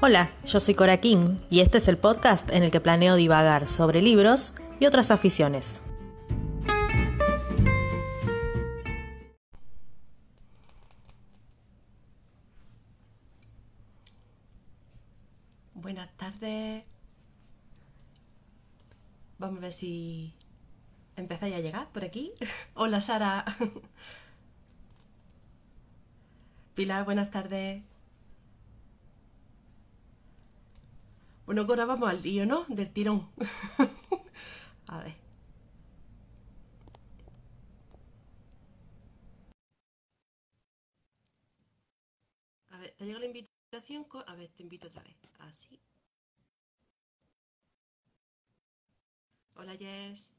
Hola, yo soy Cora King y este es el podcast en el que planeo divagar sobre libros y otras aficiones. Buenas tardes. Vamos a ver si empezáis a llegar por aquí. Hola Sara. Pilar, buenas tardes. Bueno, ahora vamos al lío, ¿no? Del tirón. a ver. A ver, ¿te llega la invitación? A ver, te invito otra vez. Así. Hola, Jess.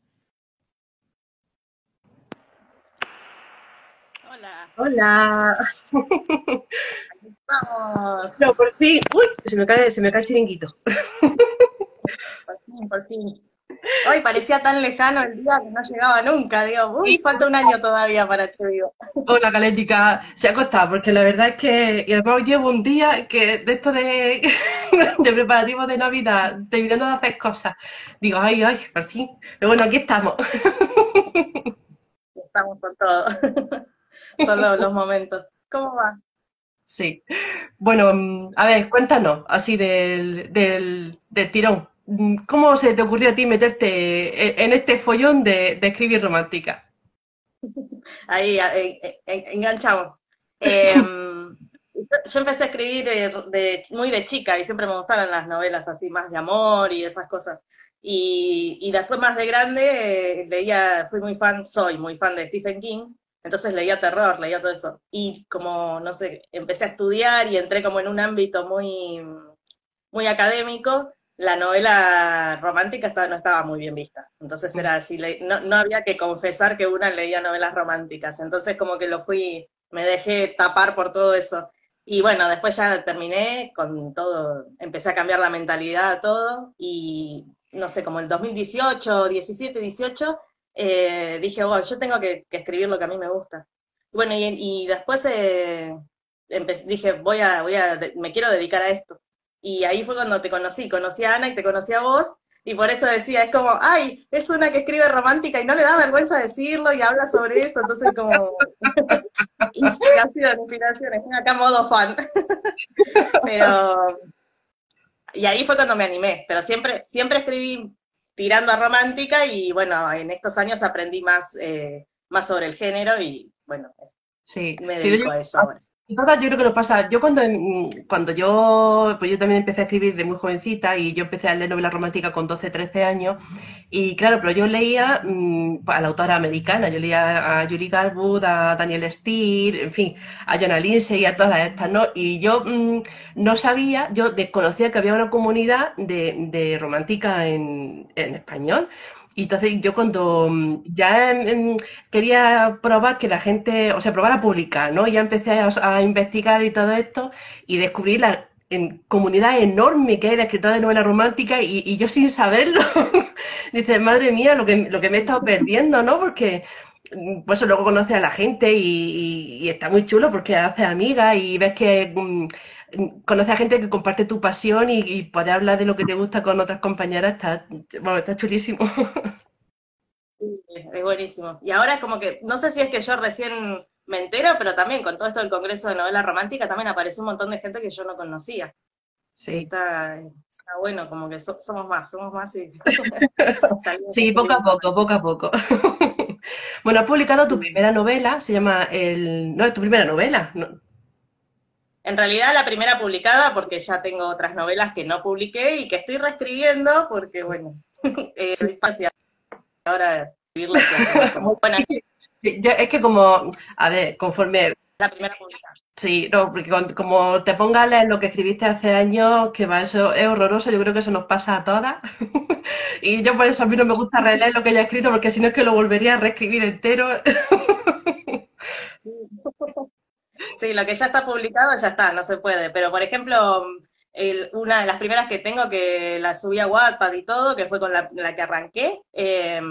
Hola. Hola. Vamos. No, por fin. Uy, se me cae, se me cae el chiringuito. Por fin, por fin. Hoy parecía tan lejano el día que no llegaba nunca. Digo, uy, falta un año todavía para que vivo. Hola, Calética. Se ha costado, porque la verdad es que y además llevo un día que de esto de, de preparativos de Navidad, terminando de hacer cosas. Digo, ay, ay, por fin. Pero bueno, aquí estamos. Estamos con todo. Son los, los momentos. ¿Cómo va? Sí. Bueno, mm, a ver, cuéntanos, así del, del, del tirón. Mm, ¿Cómo se te ocurrió a ti meterte e- en este follón de, de escribir romántica? Ahí enganchamos. Eh, yo empecé a escribir eh, de, muy de chica y siempre me gustaron las novelas así más de amor y esas cosas. Y, y después más de grande eh, leía, fui muy fan, soy muy fan de Stephen King, entonces leía terror, leía todo eso. Y como, no sé, empecé a estudiar y entré como en un ámbito muy, muy académico, la novela romántica estaba, no estaba muy bien vista. Entonces era así, no, no había que confesar que una leía novelas románticas. Entonces como que lo fui, me dejé tapar por todo eso. Y bueno, después ya terminé con todo, empecé a cambiar la mentalidad a todo y no sé, como el 2018, 17, 18, eh, dije, wow, yo tengo que, que escribir lo que a mí me gusta. Bueno, y, y después eh, dije, voy a, voy a, me quiero dedicar a esto. Y ahí fue cuando te conocí, conocí a Ana y te conocí a vos, y por eso decía, es como, ay, es una que escribe romántica y no le da vergüenza decirlo y habla sobre eso, entonces como, inspiración, estoy acá modo fan. Pero, y ahí fue cuando me animé, pero siempre, siempre escribí tirando a romántica y bueno, en estos años aprendí más, eh, más sobre el género y bueno, Sí, me dedico a eso ahora. Yo creo que nos pasa. Yo cuando, mm, cuando yo, pues yo también empecé a escribir de muy jovencita y yo empecé a leer novela romántica con 12, 13 años. Y claro, pero yo leía mm, a la autora americana. Yo leía a Julie Garwood, a Daniel Steele, en fin, a Joanna Lindsay y a todas estas, ¿no? Y yo mm, no sabía, yo desconocía que había una comunidad de, de romántica en, en español. Y entonces yo cuando mm, ya mm, quería probar que la gente, o sea, probar a publicar, ¿no? Ya empecé a, investigar y todo esto y descubrí la comunidad enorme que hay de escritores de novela romántica y, yo sin saberlo, dices, madre mía, lo que, lo que me he estado perdiendo, ¿no? Porque pues luego conoces a la gente y, y- y está muy chulo porque haces amigas y ves que mm, mm, conoces a gente que comparte tu pasión y, y poder hablar de lo que te gusta con otras compañeras, está, bueno, está chulísimo. Es buenísimo. Y ahora como que, no sé si es que yo recién me entero, pero también con todo esto del Congreso de Novela Romántica también apareció un montón de gente que yo no conocía. Sí. Está, está bueno, como que so- somos más, somos más y Sí, poco a poco, poco a poco. Bueno, has publicado tu primera novela, se llama el... No, es tu primera novela. ¿no? En realidad la primera publicada, porque ya tengo otras novelas que no publiqué y que estoy reescribiendo, porque bueno, eh, Sí. ahora es como, bueno, Sí, yo- es que como, a ver, conforme... la primera publicada. Sí, no, porque con- como te pongas a leer lo que escribiste hace años, que va, eso es horroroso, yo creo que eso nos pasa a todas. Y yo por eso a mí no me gusta releer lo que ya he escrito, porque si no es que lo volvería a reescribir entero. Sí, lo que ya está publicado ya está, no se puede. Pero por ejemplo, el- una de las primeras que tengo que la subí a Wattpad y todo, que fue con la, la que arranqué, eh,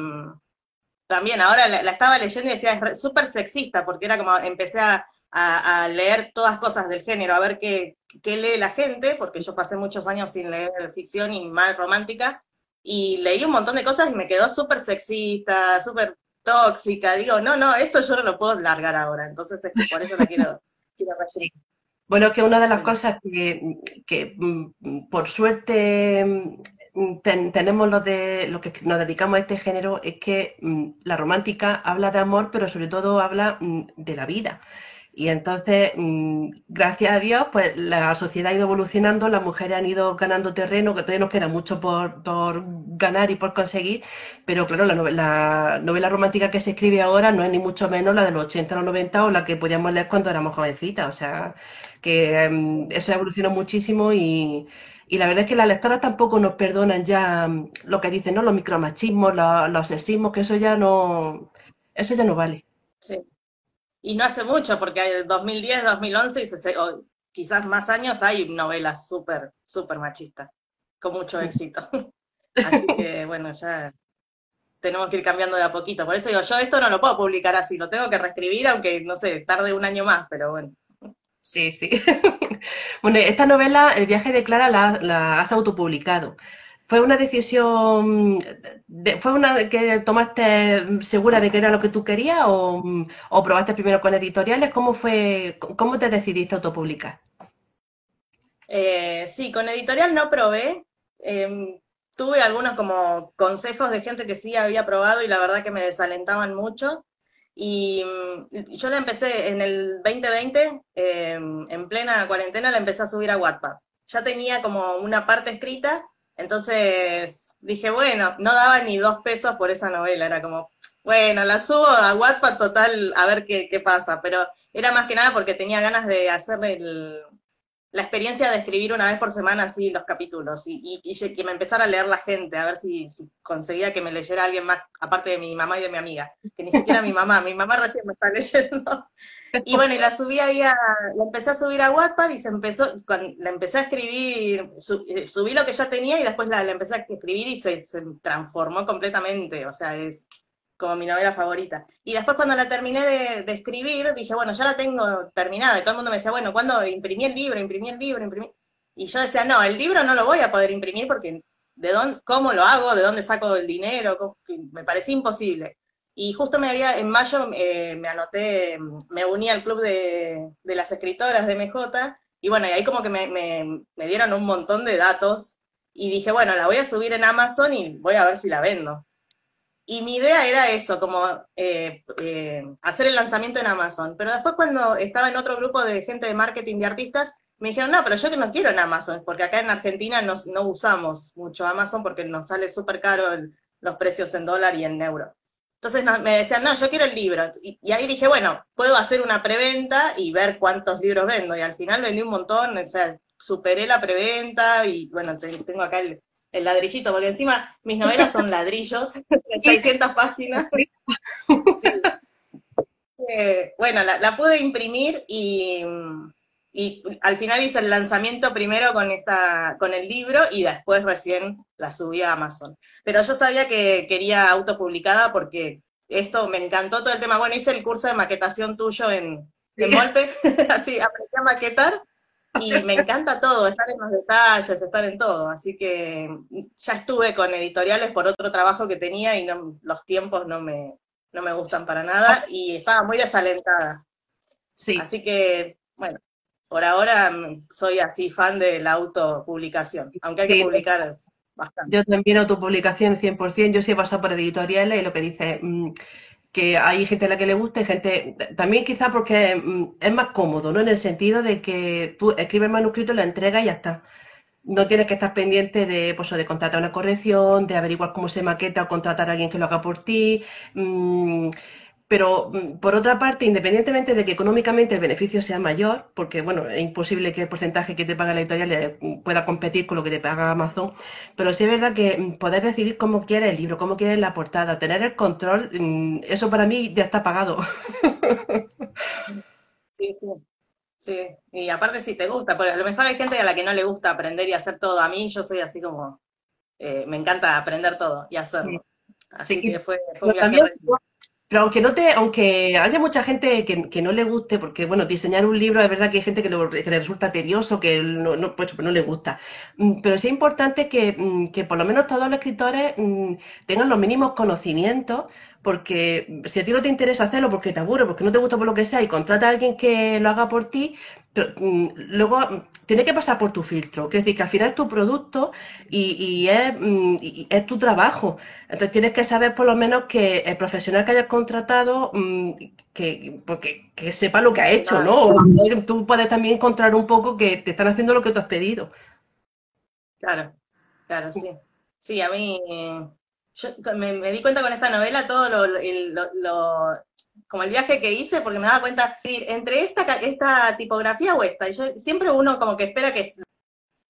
también ahora la, la estaba leyendo y decía, es súper sexista, porque era como, empecé a, a, leer todas cosas del género, a ver qué, qué, lee la gente, porque yo pasé muchos años sin leer ficción y más romántica, y leí un montón de cosas y me quedó súper sexista, súper tóxica. Digo, no, no, esto yo no lo puedo largar ahora, entonces es por eso la quiero, quiero Bueno, es que una de las cosas que, que mm, por suerte mm, tenemos lo de lo que nos dedicamos a este género es que mm, la romántica habla de amor, pero sobre todo habla de la vida. Y entonces, mm, gracias a Dios, pues la sociedad ha ido evolucionando, las mujeres han ido ganando terreno, que todavía nos queda mucho por, ganar y por conseguir, pero claro, la novela, romántica que se escribe ahora no es ni mucho menos la de los 80 o los 90 o la que podíamos leer cuando éramos jovencitas. O sea, que mm, eso evolucionó muchísimo y, la verdad es que las lectoras tampoco nos perdonan ya mm, lo que dicen, ¿no? Los micromachismos, los, los sexismos, que eso ya no, eso ya no vale. Sí y no hace mucho, porque hay 2010, 2011 y se, o quizás más años hay novelas súper, súper machistas, con mucho éxito. Así que bueno, ya tenemos que ir cambiando de a poquito. Por eso digo, yo esto no lo puedo publicar así, lo tengo que reescribir, aunque no sé, tarde un año más, pero bueno. Sí, sí. bueno, esta novela, El viaje de Clara, la, la has autopublicado. ¿Fue una decisión, fue una que tomaste segura de que era lo que tú querías o, probaste primero con editoriales? ¿Cómo fue, cómo te decidiste autopublicar? Eh, sí, con editorial no probé. Em, tuve algunos como consejos de gente que sí había probado y la verdad que me desalentaban mucho. Y mm, yo la empecé en el 2020, em, en plena cuarentena, la empecé a subir a Wattpad. Ya tenía como una parte escrita entonces dije, bueno, no daba ni dos pesos por esa novela, era como, bueno, la subo a Wattpad total a ver qué, qué pasa, pero era más que nada porque tenía ganas de hacerle el, la experiencia de escribir una vez por semana así los capítulos y, que me empezara a leer la gente, a ver si, conseguía que me leyera alguien más, aparte de mi mamá y de mi amiga, que ni siquiera mi mamá, mi mamá recién me está leyendo. Y bueno, y la subí ahí a, la empecé a subir a Wattpad y se empezó, cuando la empecé a escribir, eh, subí lo que ya tenía y después la, empecé a escribir y se transformó completamente, o sea, es como mi novela favorita. Y después cuando la terminé de, escribir, dije, bueno, ya la tengo terminada. Y todo el mundo me decía, bueno, ¿cuándo imprimí el libro? Imprimí el libro, imprimí. Y yo decía, no, el libro no lo voy a poder imprimir porque de dónde, cómo lo hago, de dónde saco el dinero, me parecía imposible. Y justo me había, en mayo eh, me anoté, me uní al club de, las escritoras de MJ, y bueno, y ahí como que me, me dieron un montón de datos, y dije, bueno, la voy a subir en Amazon y voy a ver si la vendo. Y mi idea era eso, como eh, eh, hacer el lanzamiento en Amazon. Pero después cuando estaba en otro grupo de gente de marketing de artistas, me dijeron, no, pero yo que no quiero en Amazon, porque acá en Argentina no, no usamos mucho Amazon porque nos sale súper caro los precios en dólar y en euro. Entonces me decían, no, yo quiero el libro. Y, ahí dije, bueno, puedo hacer una preventa y ver cuántos libros vendo. Y al final vendí un montón, o sea, superé la preventa y bueno, tengo acá el, el ladrillito, porque encima mis novelas son ladrillos de 600 páginas. Eh, bueno, la, pude imprimir y, al final hice el lanzamiento primero con, esta, con el libro y después recién la subí a Amazon. Pero yo sabía que quería autopublicada porque esto me encantó todo el tema. Bueno, hice el curso de maquetación tuyo en, en Molpe, así aprendí a maquetar y me encanta todo, estar en los detalles, estar en todo. Así que ya estuve con editoriales por otro trabajo que tenía y no, los tiempos no me, no me gustan para nada y estaba muy desalentada. Sí. Así que, bueno, por ahora soy así fan de la autopublicación, aunque hay que publicar bastante. Yo también autopublicación 100%, yo sí he pasado por editoriales y lo que dice... Que hay gente a la que le gusta y gente, también quizá porque mm, es más cómodo, ¿no? En el sentido de que tú escribes el manuscrito, lo entregas y ya está. No tienes que estar pendiente de, pues, de contratar una corrección, de averiguar cómo se maqueta o contratar a alguien que lo haga por ti. Mm, pero mm, por otra parte, independientemente de que económicamente el beneficio sea mayor, porque bueno, es imposible que el porcentaje que te paga la editorial mm, pueda competir con lo que te paga Amazon, pero sí es verdad que mm, poder decidir cómo quieres el libro, cómo quieres la portada, tener el control, eso para mí ya está pagado. Sí, sí. Sí, y aparte si te gusta, porque a lo mejor hay gente a la que no le gusta aprender y hacer todo. A mí yo soy así como, eh, me encanta aprender todo y hacerlo. Así que, fue, fue Pero aunque no te, aunque haya mucha gente que, no le guste, porque bueno, diseñar un libro es verdad que hay gente que, le resulta tedioso, que no, no, pues, no le gusta. Mm, pero sí es importante que, mm, que por lo menos todos los escritores mm, tengan los mínimos conocimientos porque si a ti no te interesa hacerlo porque te aburre, porque no te gusta por lo que sea y contrata a alguien que lo haga por ti, mm, luego mm, tiene que pasar por tu filtro. Quiere decir que al final es tu producto y, mm, es, tu trabajo. Entonces tienes que saber por lo menos que el profesional que hayas contratado que, porque, que sepa lo que ha hecho, ¿no? Tú puedes también encontrar un poco que te están haciendo lo que tú has pedido. Claro, claro, sí. Sí, a mí yo me, di cuenta con esta novela todo lo, como el viaje que hice, porque me daba cuenta, entre esta, esta tipografía o esta, y yo siempre uno como que espera que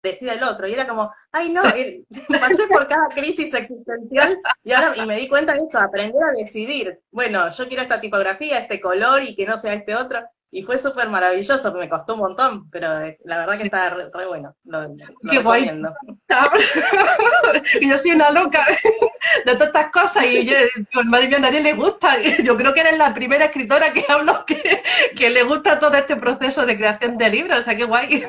decida el otro, y era como, ay no, pasé por cada crisis existencial, y ahora y me di cuenta de eso, aprender a decidir, bueno, yo quiero esta tipografía, este color, y que no sea este otro, y fue súper maravilloso, me costó un montón, pero eh, la verdad que está re, bueno. Lo, Qué guay. y yo soy una loca de todas estas cosas y yo, madre mía, a nadie le gusta. Yo creo que eres la primera escritora que hablo que, que le gusta todo este proceso de creación de libros, o sea, qué guay.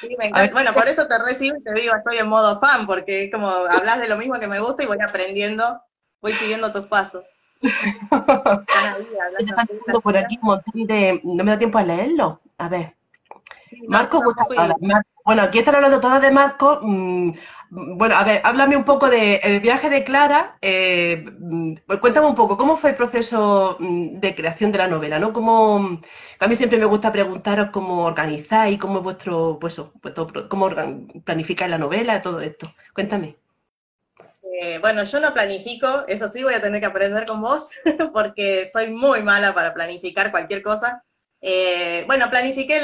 Sí, me encanta. Bueno, por eso te recibo y te digo, estoy en modo fan, porque es como hablas de lo mismo que me gusta y voy aprendiendo, voy siguiendo tus pasos por aquí un montón de. No me da tiempo a leerlo. A ver. Marco Bueno, aquí están hablando todas de Marco. Mm, bueno, a ver, háblame un poco del viaje de Clara. Eh, mm, cuéntame un poco, ¿cómo fue el proceso mm, de creación de la novela? ¿no? ¿Cómo, a mí siempre me gusta preguntaros cómo organizáis, cómo es vuestro, pues, cómo planificáis la novela, todo esto. Cuéntame. Eh, bueno, yo no planifico, eso sí voy a tener que aprender con vos, porque soy muy mala para planificar cualquier cosa. Eh, bueno, planifiqué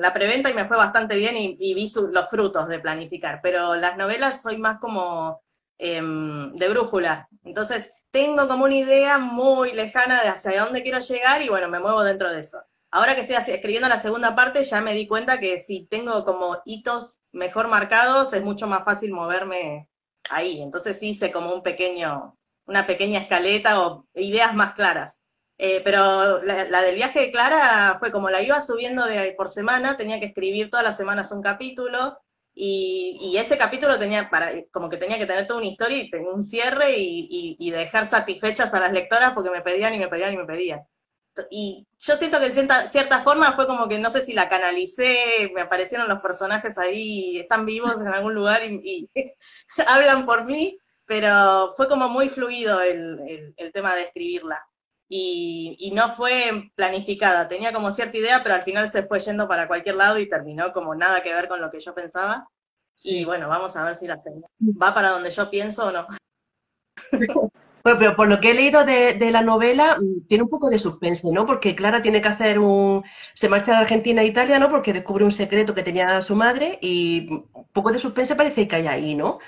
la preventa y me fue bastante bien y, vi los frutos de planificar, pero las novelas soy más como em, de brújula. Entonces, tengo como una idea muy lejana de hacia dónde quiero llegar y bueno, me muevo dentro de eso. Ahora que estoy escribiendo la segunda parte, ya me di cuenta que si tengo como hitos mejor marcados, es mucho más fácil moverme ahí. Entonces hice como un pequeño, una pequeña escaleta o ideas más claras. Eh, pero la, del viaje de Clara fue como la iba subiendo de, por semana, tenía que escribir todas las semanas un capítulo, y, ese capítulo tenía para, como que tenía que tener toda una historia y un cierre y, dejar satisfechas a las lectoras porque me pedían y me pedían y me pedían. Y yo siento que en cierta, cierta forma fue como que no sé si la canalicé, me aparecieron los personajes ahí, están vivos en algún lugar y, hablan por mí, pero fue como muy fluido el, tema de escribirla. Y, no fue planificada, tenía como cierta idea, pero al final se fue yendo para cualquier lado y terminó como nada que ver con lo que yo pensaba. Y bueno, vamos a ver si la señal va para donde yo pienso o no. Bueno, pero por lo que he leído de, la novela, mm, tiene un poco de suspense, ¿no? Porque Clara tiene que hacer un... se marcha de Argentina a Italia, ¿no? Porque descubre un secreto que tenía su madre y un poco de suspense parece que hay ahí, ¿no?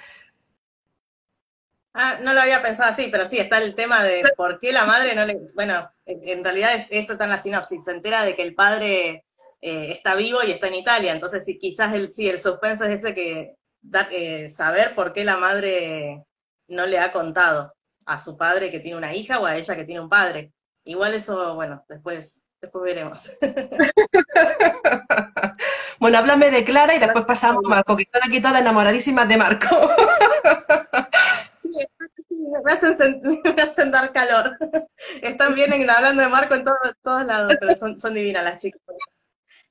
Ah, no lo había pensado así, pero sí, está el tema de por qué la madre no le... Bueno, en realidad eso está en la sinopsis, se entera de que el padre eh, está vivo y está en Italia, entonces sí, quizás el, sí, el suspenso es ese que... Eh, saber por qué la madre no le ha contado a su padre que tiene una hija o a ella que tiene un padre. Igual eso, bueno, después, después veremos. bueno, háblame de Clara y después pasamos a Marco, que están aquí todas enamoradísimas de Marco. me hacen, dar calor. Están bien hablando de Marco en todos lados, pero son, divinas las chicas.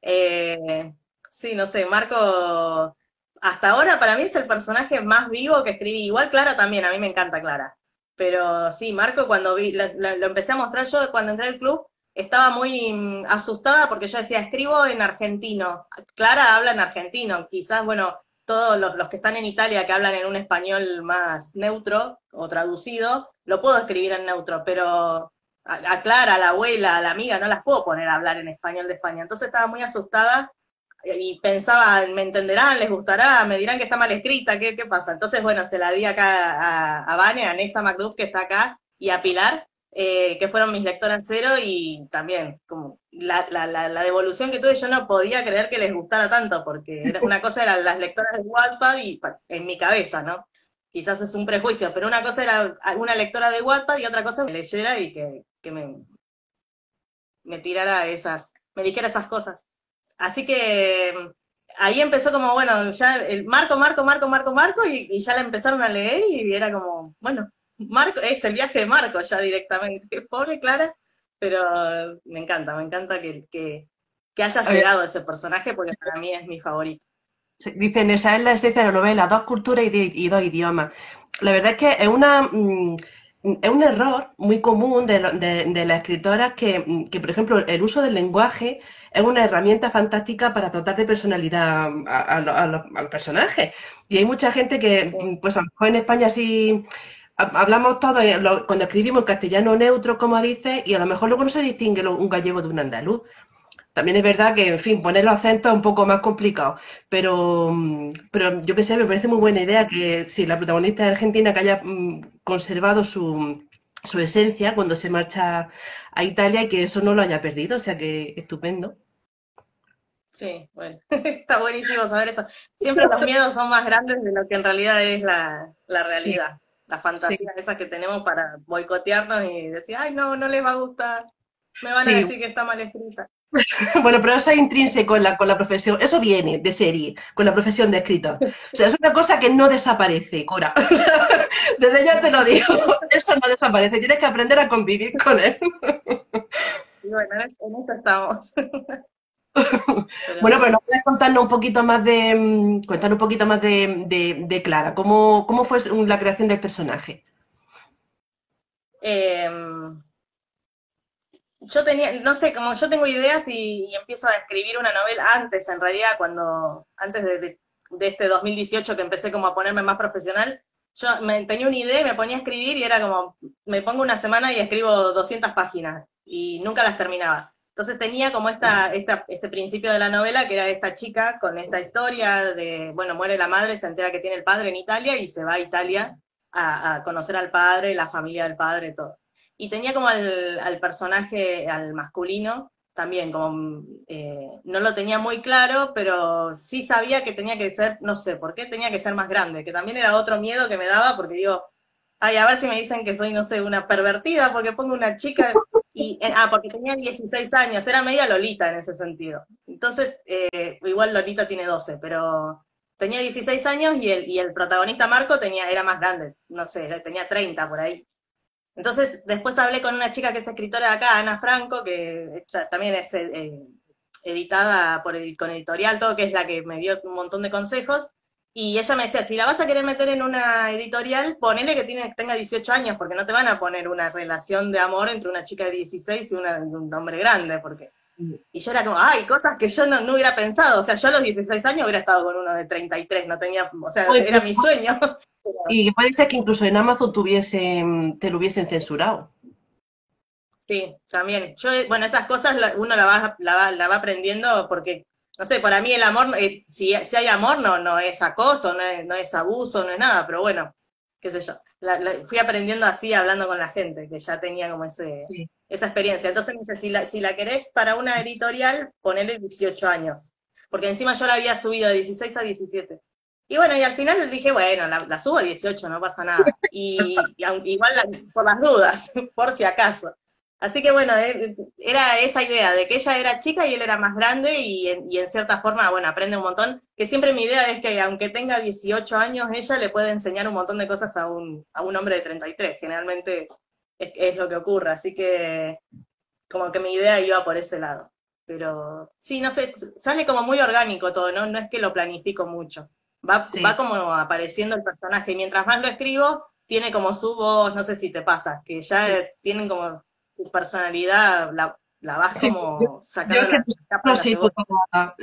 Eh, sí, no sé, Marco, hasta ahora para mí es el personaje más vivo que escribí. Igual Clara también, a mí me encanta Clara. Pero sí, Marco, cuando vi, lo, empecé a mostrar yo cuando entré al club, estaba muy mm, asustada porque yo decía, escribo en argentino. Clara habla en argentino. Quizás, bueno, todos los, que están en Italia que hablan en un español más neutro o traducido, lo puedo escribir en neutro, pero a, Clara, a la abuela, a la amiga, no las puedo poner a hablar en español de España. Entonces estaba muy asustada y pensaba, me entenderán, les gustará, me dirán que está mal escrita, ¿qué, qué pasa? Entonces, bueno, se la di acá a, a Vane, a Nessa McDuff, que está acá, y a Pilar, eh, que fueron mis lectoras cero, y también, como la, la, la, devolución que tuve, yo no podía creer que les gustara tanto, porque era una cosa eran las lectoras de Wattpad y en mi cabeza, ¿no? quizás es un prejuicio, pero una cosa era una lectora de Wattpad y otra cosa que leyera y que, que me, me tirara esas, me dijera esas cosas. Así que ahí empezó como, bueno, ya el Marco, Marco, Marco, Marco, Marco, y, ya la empezaron a leer y era como, bueno, Marco, es el viaje de Marco ya directamente. Pobre Clara, pero me encanta, me encanta que, que, haya llegado ese personaje porque para mí es mi favorito. Dicen, esa es la esencia de la novela, dos culturas y, dos idiomas. La verdad es que es una... Mm, es un error muy común de, de, las escritoras que, que, por ejemplo, el uso del lenguaje es una herramienta fantástica para dotar de personalidad a, los, personajes. Y hay mucha gente que, pues a lo mejor en España sí hablamos todo, eh, cuando escribimos en castellano neutro, como dice, y a lo mejor luego no se distingue un gallego de un andaluz. También es verdad que, en fin, poner los acentos es un poco más complicado, pero, mm, pero yo qué sé, me parece muy buena idea que si la protagonista es argentina que haya mm, conservado su, su esencia cuando se marcha a Italia y que eso no lo haya perdido, o sea que estupendo. Sí, bueno, está buenísimo saber eso. Siempre los miedos son más grandes de lo que en realidad es la, realidad, la fantasía esa que tenemos para boicotearnos y decir, ay, no, no les va a gustar, me van a decir que está mal escrita. Bueno, pero eso es intrínseco con la, con la profesión, eso viene de serie, con la profesión de escritor. O sea, es una cosa que no desaparece, Cora. Desde ya te lo digo, eso no desaparece, tienes que aprender a convivir con él. bueno, en eso estamos. Bueno, pero nos puedes contarnos un poquito más de, mm, contar un poquito más de, Clara, ¿Cómo, ¿cómo, fue la creación del personaje? Eh, yo tenía, no sé, como yo tengo ideas y, empiezo a escribir una novela antes, en realidad, cuando, antes de, este 2018 que empecé como a ponerme más profesional, yo me, tenía una idea y me ponía a escribir y era como, me pongo una semana y escribo 200 páginas y nunca las terminaba. Entonces tenía como esta, esta, este principio de la novela, que era esta chica con esta historia de, bueno, muere la madre, se entera que tiene el padre en Italia y se va a Italia a, a conocer al padre, la familia del padre, todo. Y tenía como al, personaje, al masculino, también como eh, no lo tenía muy claro, pero sí sabía que tenía que ser, no sé por qué tenía que ser más grande, que también era otro miedo que me daba, porque digo, ay, a ver si me dicen que soy, no sé, una pervertida, porque pongo una chica, y, eh, ah, porque tenía 16 años, era media Lolita en ese sentido. Entonces, eh, igual Lolita tiene 12, pero tenía 16 años y el, y el protagonista Marco tenía, era más grande, no sé, tenía 30 por ahí. Entonces, después hablé con una chica que es escritora de acá, Ana Franco, que también es eh, editada por, con editorial, todo, que es la que me dio un montón de consejos. Y ella me decía, si la vas a querer meter en una editorial, ponele que tiene, tenga 18 años, porque no te van a poner una relación de amor entre una chica de 16 y, un hombre grande, porque... Mm. Y yo era como, ay, cosas que yo no, hubiera pensado. O sea, yo a los 16 años hubiera estado con uno de 33, no tenía, o sea, era mi sueño. Y puede ser que incluso en Amazon tuviesen, te lo hubiesen censurado. Sí, también. Yo, bueno, esas cosas uno la va, la, va, aprendiendo porque, no sé, para mí el amor, eh, si, si, hay amor, no, no es acoso, no es, no es abuso, no es nada, pero bueno, qué sé yo. fui aprendiendo así, hablando con la gente, que ya tenía como ese, esa experiencia. Entonces me dice, si la, si la querés para una editorial, ponele 18 años. Porque encima yo la había subido de 16 a 17. Y bueno, y al final dije, bueno, la, subo a 18, no pasa nada. Y, igual por las dudas, por si acaso. Así que bueno, eh, era esa idea de que ella era chica y él era más grande y en, cierta forma, bueno, aprende un montón. Que siempre mi idea es que aunque tenga 18 años, ella le puede enseñar un montón de cosas a un, a un hombre de 33. Generalmente es, es lo que ocurre. Así que como que mi idea iba por ese lado. Pero sí, no sé, sale como muy orgánico todo, ¿no? No es que lo planifico mucho. Va, va como apareciendo el personaje. Y mientras más lo escribo, tiene como su voz, no sé si te pasa, que ya tienen como su personalidad, la, la vas como sacando.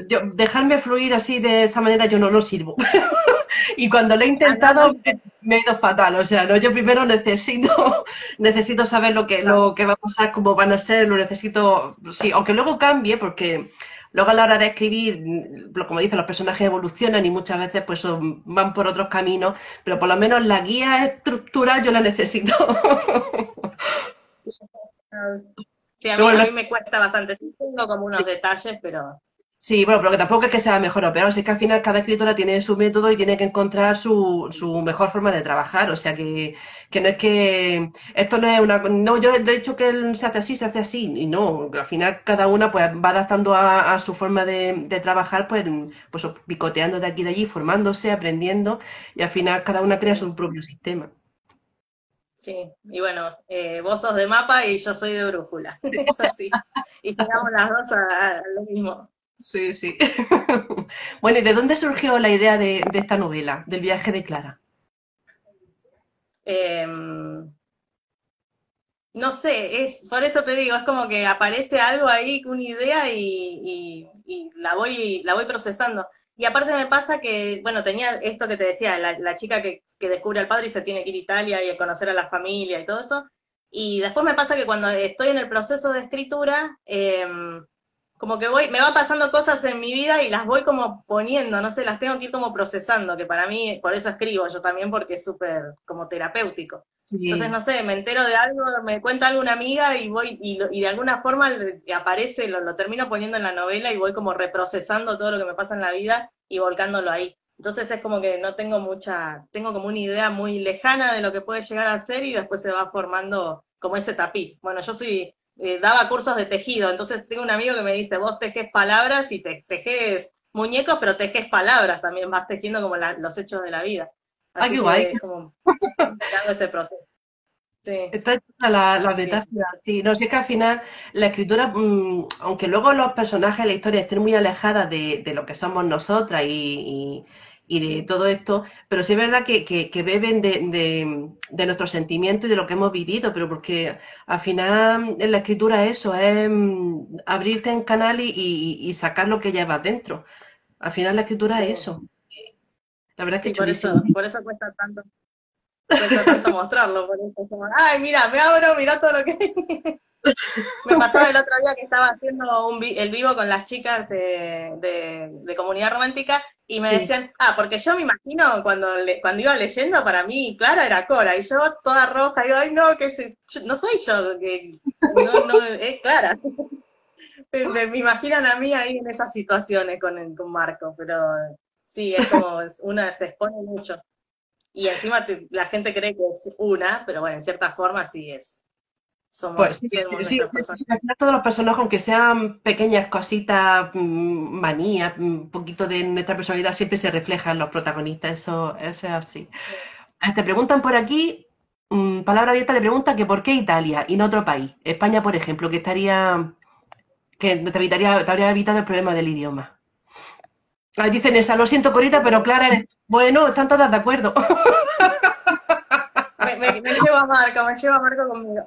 Yo, dejarme fluir así de esa manera yo no lo sirvo. y cuando lo he intentado me he ido fatal. O sea, no, yo primero necesito, necesito saber lo que, lo que va a pasar, cómo van a ser, lo necesito, sí, aunque luego cambie, porque Luego a la hora de escribir, como dicen, los personajes evolucionan y muchas veces pues van por otros caminos, pero por lo menos la guía estructural yo la necesito. Sí, a mí, me cuesta bastante. tengo como unos detalles, pero Sí, bueno, pero que tampoco es que sea mejor o peor, es que al final cada escritora tiene su método y tiene que encontrar su, su mejor forma de trabajar, o sea que, que no es que esto no es una... No, yo he dicho que él se hace así, se hace así, y no, al final cada una pues va adaptando a, a su forma de, de trabajar, pues, pues picoteando de aquí y de allí, formándose, aprendiendo, y al final cada una crea su propio sistema. Sí, y bueno, eh, vos sos de mapa y yo soy de brújula, es así, y llegamos las dos a, a lo mismo. Sí, sí. Bueno, ¿y de dónde surgió la idea de, de esta novela, del viaje de Clara? Em, no sé, es, por eso te digo, es como que aparece algo ahí, una idea y, y- y la voy, la voy procesando. Y aparte me pasa que, bueno, tenía esto que te decía, la, chica que, descubre al padre y se tiene que ir a Italia y a conocer a la familia y todo eso. Y después me pasa que cuando estoy en el proceso de escritura, em, como que voy, me van pasando cosas en mi vida y las voy como poniendo, no sé, las tengo que ir como procesando, que para mí, por eso escribo yo también, porque es súper como terapéutico. Entonces, Sí, no sé, me entero de algo, me cuenta algo una amiga y voy, y, y de alguna forma aparece, lo, lo termino poniendo en la novela y voy como reprocesando todo lo que me pasa en la vida y volcándolo ahí. Entonces es como que no tengo mucha, tengo como una idea muy lejana de lo que puede llegar a ser y después se va formando como ese tapiz. Bueno, yo soy, eh, daba cursos de tejido, entonces tengo un amigo que me dice, vos tejes palabras y te, tejes muñecos, pero tejes palabras también, vas tejiendo como la- los hechos de la vida. ah, qué Así guay. que es como ese proceso. Sí, Está hecha la, la metáfora, sí. No, si es que al final la escritura, mm, aunque luego los personajes de la historia estén muy alejadas de, de lo que somos nosotras y, y- y de todo esto, pero sí es verdad que, que- que beben de, de- de nuestros sentimientos y de lo que hemos vivido, pero porque al final en la escritura eso es mm, abrirte en canal y, y- y sacar lo que llevas dentro. Al final la escritura es eso. La verdad es que es por eso, por eso cuesta tanto, cuesta tanto mostrarlo, por eso es ay, mira, me abro, mira todo lo que. Me pasó el otro día que estaba haciendo un vi- el vivo con las chicas eh, de, de Comunidad Romántica y me Sí. decían, ah, porque yo me imagino cuando, le- cuando iba leyendo, para mí Clara era Cora, y yo toda roja, digo, ay, no, que yo- no soy yo, que no, no, es Clara. Me, me- me imaginan a mí ahí en esas situaciones con, el- con Marco, pero sí, es como, una se expone mucho. Y encima te- la gente cree que es una, pero bueno, en cierta forma sí es. Somos, Pues sí, todos los personajes, aunque sean pequeñas cositas, mm, manías, mm, un poquito de nuestra personalidad, siempre se refleja en los protagonistas, eso, eso es así. Eh, Te preguntan por aquí, mm, palabra abierta, le pregunta que por qué Italia y no otro país. España, por ejemplo, que estaría, que te evitaría, te habría evitado el problema del idioma. Dicen esa, lo siento Corita, pero Clara eres... Bueno, están todas de acuerdo. Me, me, me llevo a Marco, me llevo a Marco conmigo.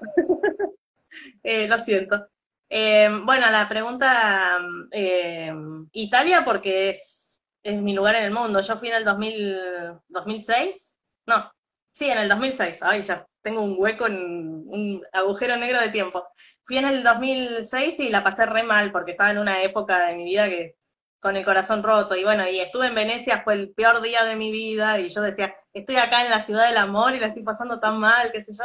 Eh, lo siento. Eh, bueno, la pregunta, eh, Italia porque es, es mi lugar en el mundo. Yo fui en el 2000, 2006, no, sí, en el 2006, ay, ya tengo un hueco, en, un agujero negro de tiempo. Fui en el 2006 y la pasé re mal porque estaba en una época de mi vida que con el corazón roto y bueno, y estuve en Venecia, fue el peor día de mi vida y yo decía, estoy acá en la ciudad del amor y la estoy pasando tan mal, qué sé yo.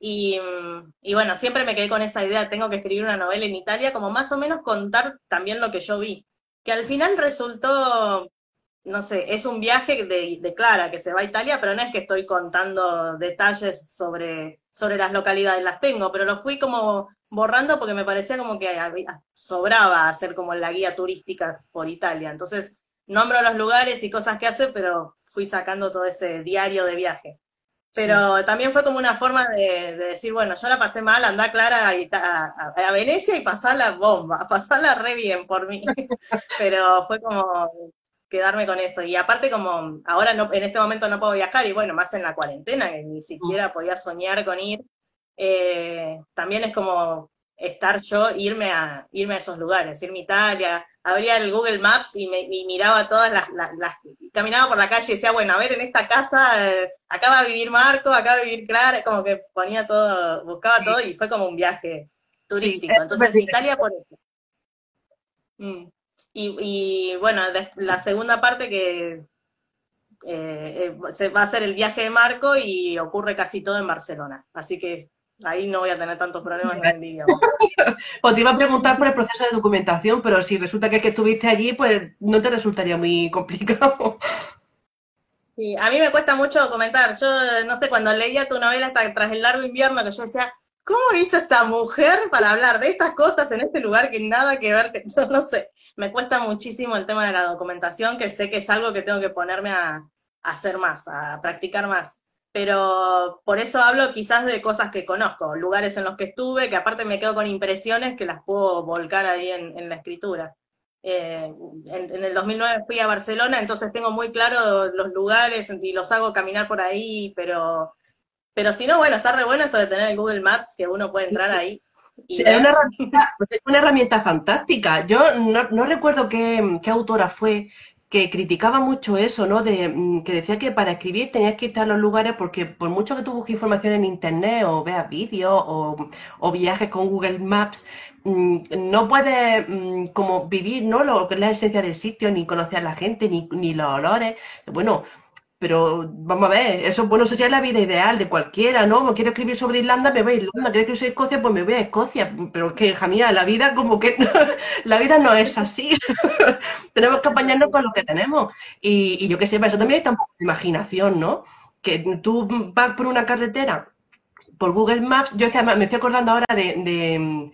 Y, mm, y bueno, siempre me quedé con esa idea, tengo que escribir una novela en Italia, como más o menos contar también lo que yo vi. Que al final resultó, no sé, es un viaje de, de Clara, que se va a Italia, pero no es que estoy contando detalles sobre, sobre las localidades, las tengo, pero los fui como borrando porque me parecía como que había- sobraba hacer como la guía turística por Italia. Entonces, nombro los lugares y cosas que hace, pero fui sacando todo ese diario de viaje. Sí. Pero también fue como una forma de, de decir, bueno, yo la pasé mal, andá Clara a, Ita- a- a Venecia y pasala bomba, pasala re bien por mí. Pero fue como quedarme con eso. Y aparte como ahora no, en este momento no puedo viajar, y bueno, más en la cuarentena, que ni siquiera podía soñar con ir, eh, también es como estar yo, irme a, irme a esos lugares, irme a Italia, abría el Google Maps y, me, y miraba todas las, las, las- caminaba por la calle y decía, bueno, a ver, en esta casa, eh, acá va a vivir Marco, acá va a vivir Clara, como que ponía todo, buscaba Sí. todo y fue como un viaje turístico. es Entonces, Italia por eso. Mm. Y, y, bueno, la segunda parte que eh, eh, se va a hacer el viaje de Marco y ocurre casi todo en Barcelona. Así que Ahí no voy a tener tantos problemas en el idioma. Pues te iba a preguntar por el proceso de documentación, pero si resulta que, es que estuviste allí, pues no te resultaría muy complicado. Sí, a mí me cuesta mucho documentar. Yo, no sé, cuando leía tu novela hasta tras el largo invierno, que yo decía, ¿cómo hizo esta mujer para hablar de estas cosas en este lugar que nada que ver? Yo no sé, me cuesta muchísimo el tema de la documentación, que sé que es algo que tengo que ponerme a hacer más, a practicar más pero por eso hablo quizás de cosas que conozco, lugares en los que estuve, que aparte me quedo con impresiones que las puedo volcar ahí en, la escritura. Eh, en, el 2009 fui a Barcelona, entonces tengo muy claro los lugares y los hago caminar por ahí, pero, pero si no, bueno, está re bueno esto de tener el Google Maps, que uno puede entrar ahí. es, una herramienta, una herramienta, fantástica. Yo no, no recuerdo qué, qué, autora fue que criticaba mucho eso, ¿no? De, mm, que decía que para escribir tenías que estar a los lugares porque por mucho que tú busques información en internet o veas vídeos o, viajes con Google Maps, mm, no puedes mm, como vivir, ¿no? Lo que es la esencia del sitio, ni conocer a la gente, ni, ni los olores. Bueno, pero vamos a ver, eso bueno, eso sería la vida ideal de cualquiera, ¿no? Me quiero escribir sobre Irlanda, me voy a Irlanda, quiero escribir sobre Escocia, pues me voy a Escocia. Pero es que, hija mía, la vida como que la vida no es así. tenemos que apañarnos con lo que tenemos. Y, yo qué sé, eso también hay tan poca imaginación, ¿no? Que tú vas por una carretera, por Google Maps, yo es que me estoy acordando ahora de de,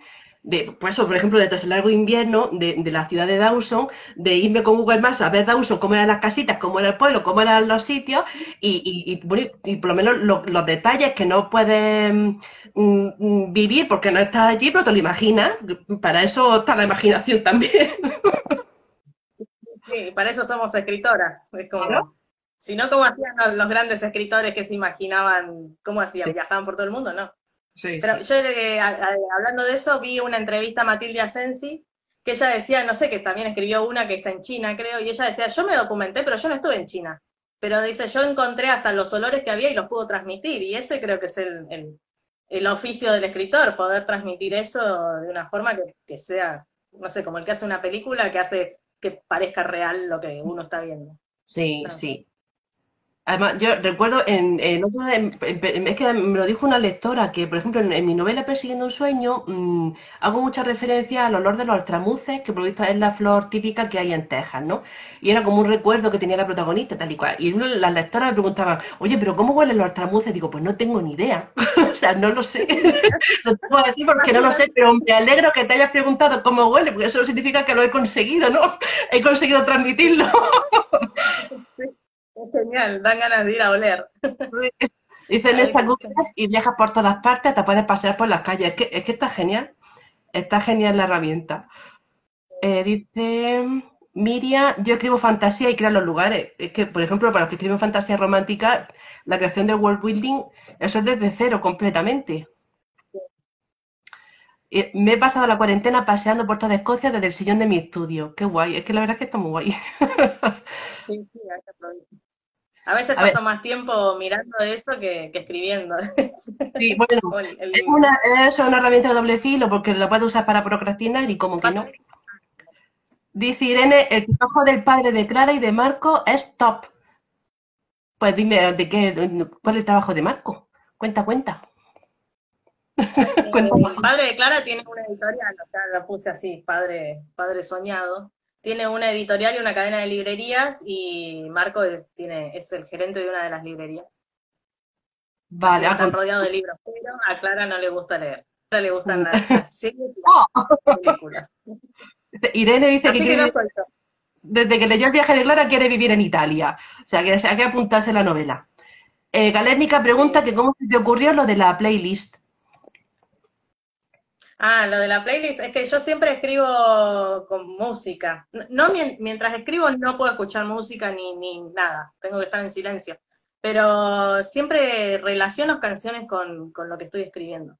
pues eso, por ejemplo, de tras el largo invierno de, la ciudad de Dawson, de irme con Google Maps a ver Dawson, cómo eran las casitas, cómo era el pueblo, cómo eran los sitios, y, y, por lo menos los detalles que no puedes mm, mm, vivir porque no estás allí, pero te lo imaginas. Para eso está la imaginación también. Sí, para eso somos escritoras. Es como, Si no, ¿cómo hacían los, grandes escritores que se imaginaban, cómo hacían? ¿Viajaban por todo el mundo? No. Pero yo, eh, hablando de eso, vi una entrevista a Matilde Asensi, que ella decía, no sé, que también escribió una que es en China, creo, y ella decía, yo me documenté, pero yo no estuve en China. Pero dice, yo encontré hasta los olores que había y los puedo transmitir, y ese creo que es el, el, oficio del escritor, poder transmitir eso de una forma que, sea, no sé, como el que hace una película que hace que parezca real lo que uno está viendo. Sí, sí. Además, yo recuerdo en, en otro es que me lo dijo una lectora que, por ejemplo, en, mi novela Persiguiendo un sueño, mm, hago mucha referencia al olor de los altramuces, que por lo visto es la flor típica que hay en Texas, ¿no? Y era como un recuerdo que tenía la protagonista, tal y cual. Y las lectoras me preguntaban, oye, ¿pero cómo huelen los altramuces? Digo, pues no tengo ni idea. o sea, no lo sé. no te puedo decir porque no lo sé, pero me alegro que te hayas preguntado cómo huele, porque eso significa que lo he conseguido, ¿no? He conseguido transmitirlo. Es genial, dan ganas de ir a oler. Dicen esa y viajas por todas partes, te puedes pasear por las calles. Es que, es que está genial. Está genial la herramienta. Eh, dice Miriam, yo escribo fantasía y creo los lugares. Es que, por ejemplo, para los que escriben fantasía romántica, la creación de world building, eso es desde cero completamente. Me he pasado la cuarentena paseando por toda Escocia desde el sillón de mi estudio. Qué guay, es que la verdad es que está muy guay. Sí, sí, a veces paso más tiempo mirando eso que, escribiendo. Sí, bueno, es, una, es una herramienta de doble filo porque la puedes usar para procrastinar y como que no. Dice Irene, el trabajo del padre de Clara y de Marco es top. Pues dime, ¿de qué, ¿cuál es el trabajo de Marco? Cuenta, cuenta. el padre de Clara tiene una editorial, o sea, la puse así, padre, padre soñado tiene una editorial y una cadena de librerías y Marco es, tiene, es el gerente de una de las librerías. Vale. Están rodeados de libros, pero a Clara no le gusta leer. No le gustan nada. Oh. películas. Irene dice que, desde que leyó el viaje de Clara quiere vivir en Italia. O sea, que hay que apuntarse la novela. Eh, Galérnica pregunta que cómo se te ocurrió lo de la playlist. Ah, lo de la playlist, es que yo siempre escribo con música. No, mientras escribo no puedo escuchar música ni, ni nada, tengo que estar en silencio. Pero siempre relaciono canciones con, con lo que estoy escribiendo.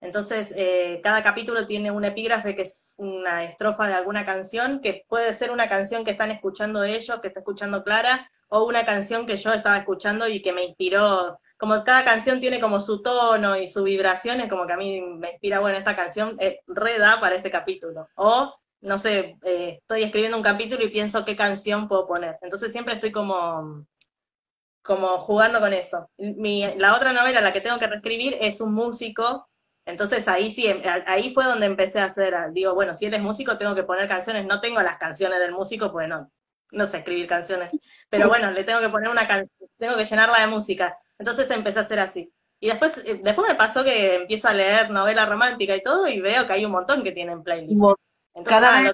Entonces, eh, cada capítulo tiene un epígrafe que es una estrofa de alguna canción, que puede ser una canción que están escuchando ellos, que está escuchando Clara, o una canción que yo estaba escuchando y que me inspiró como cada canción tiene como su tono y su vibración, es como que a mí me inspira, bueno, esta canción eh, reda para este capítulo. O, no sé, eh, estoy escribiendo un capítulo y pienso qué canción puedo poner. Entonces siempre estoy como, como jugando con eso. Mi, la otra novela, la que tengo que reescribir, es un músico Entonces ahí sí, em, ahí fue donde empecé a hacer, digo, bueno, si eres músico tengo que poner canciones, no tengo las canciones del músico, pues no, no sé escribir canciones, pero bueno, le tengo que poner una canción, tengo que llenarla de música. Entonces empecé a hacer así. Y después, eh, después me pasó que empiezo a leer novela romántica y todo y veo que hay un montón que tienen playlist. Entonces, Cada vez...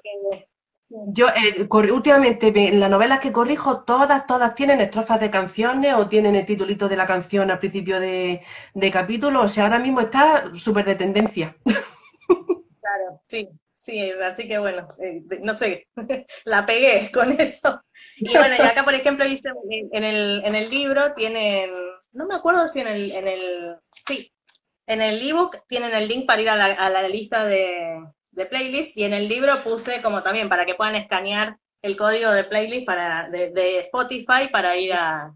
Yo eh, últimamente en las novelas que corrijo, todas, todas tienen estrofas de canciones o tienen el titulito de la canción al principio de, capítulo, o sea, ahora mismo está súper de tendencia. Claro, sí, sí, así que bueno, eh, no sé, la pegué con eso. Y bueno, y acá por ejemplo dice, en el, en el libro tienen, no me acuerdo si en el, en el, sí, en el ebook tienen el link para ir a la lista de, de playlist y en el libro puse como también para que puedan escanear el código de playlist para, de, Spotify para ir a, a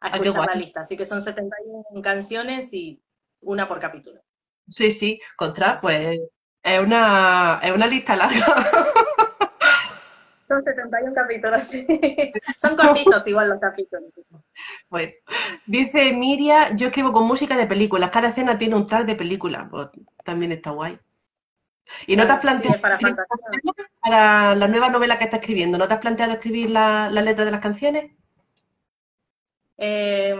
ah, escuchar la lista. Así que son 71 canciones y una por capítulo. Sí, sí, contra, pues es una, es una lista larga. Son 71 capítulos, sí. Son cortitos igual los capítulos. Bueno, dice Miria, yo escribo con música de películas, cada escena tiene un track de película, pues, también está guay. ¿Y no te has planteado para, la nueva novela que estás escribiendo, no te has planteado escribir la, letra de las canciones? Eh,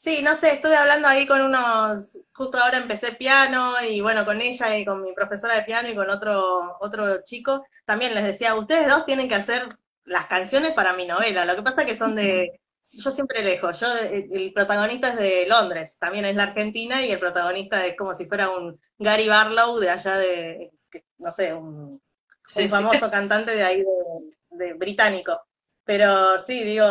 sí, no sé, estuve hablando ahí con unos, justo ahora empecé piano y bueno, con ella y con mi profesora de piano y con otro, otro chico, también les decía, ustedes dos tienen que hacer las canciones para mi novela, lo que pasa que son de, yo siempre lejos, yo, el protagonista es de Londres, también es la Argentina, y el protagonista es como si fuera un Gary Barlow de allá de, no sé, un, famoso cantante de ahí de, británico. Pero sí, digo,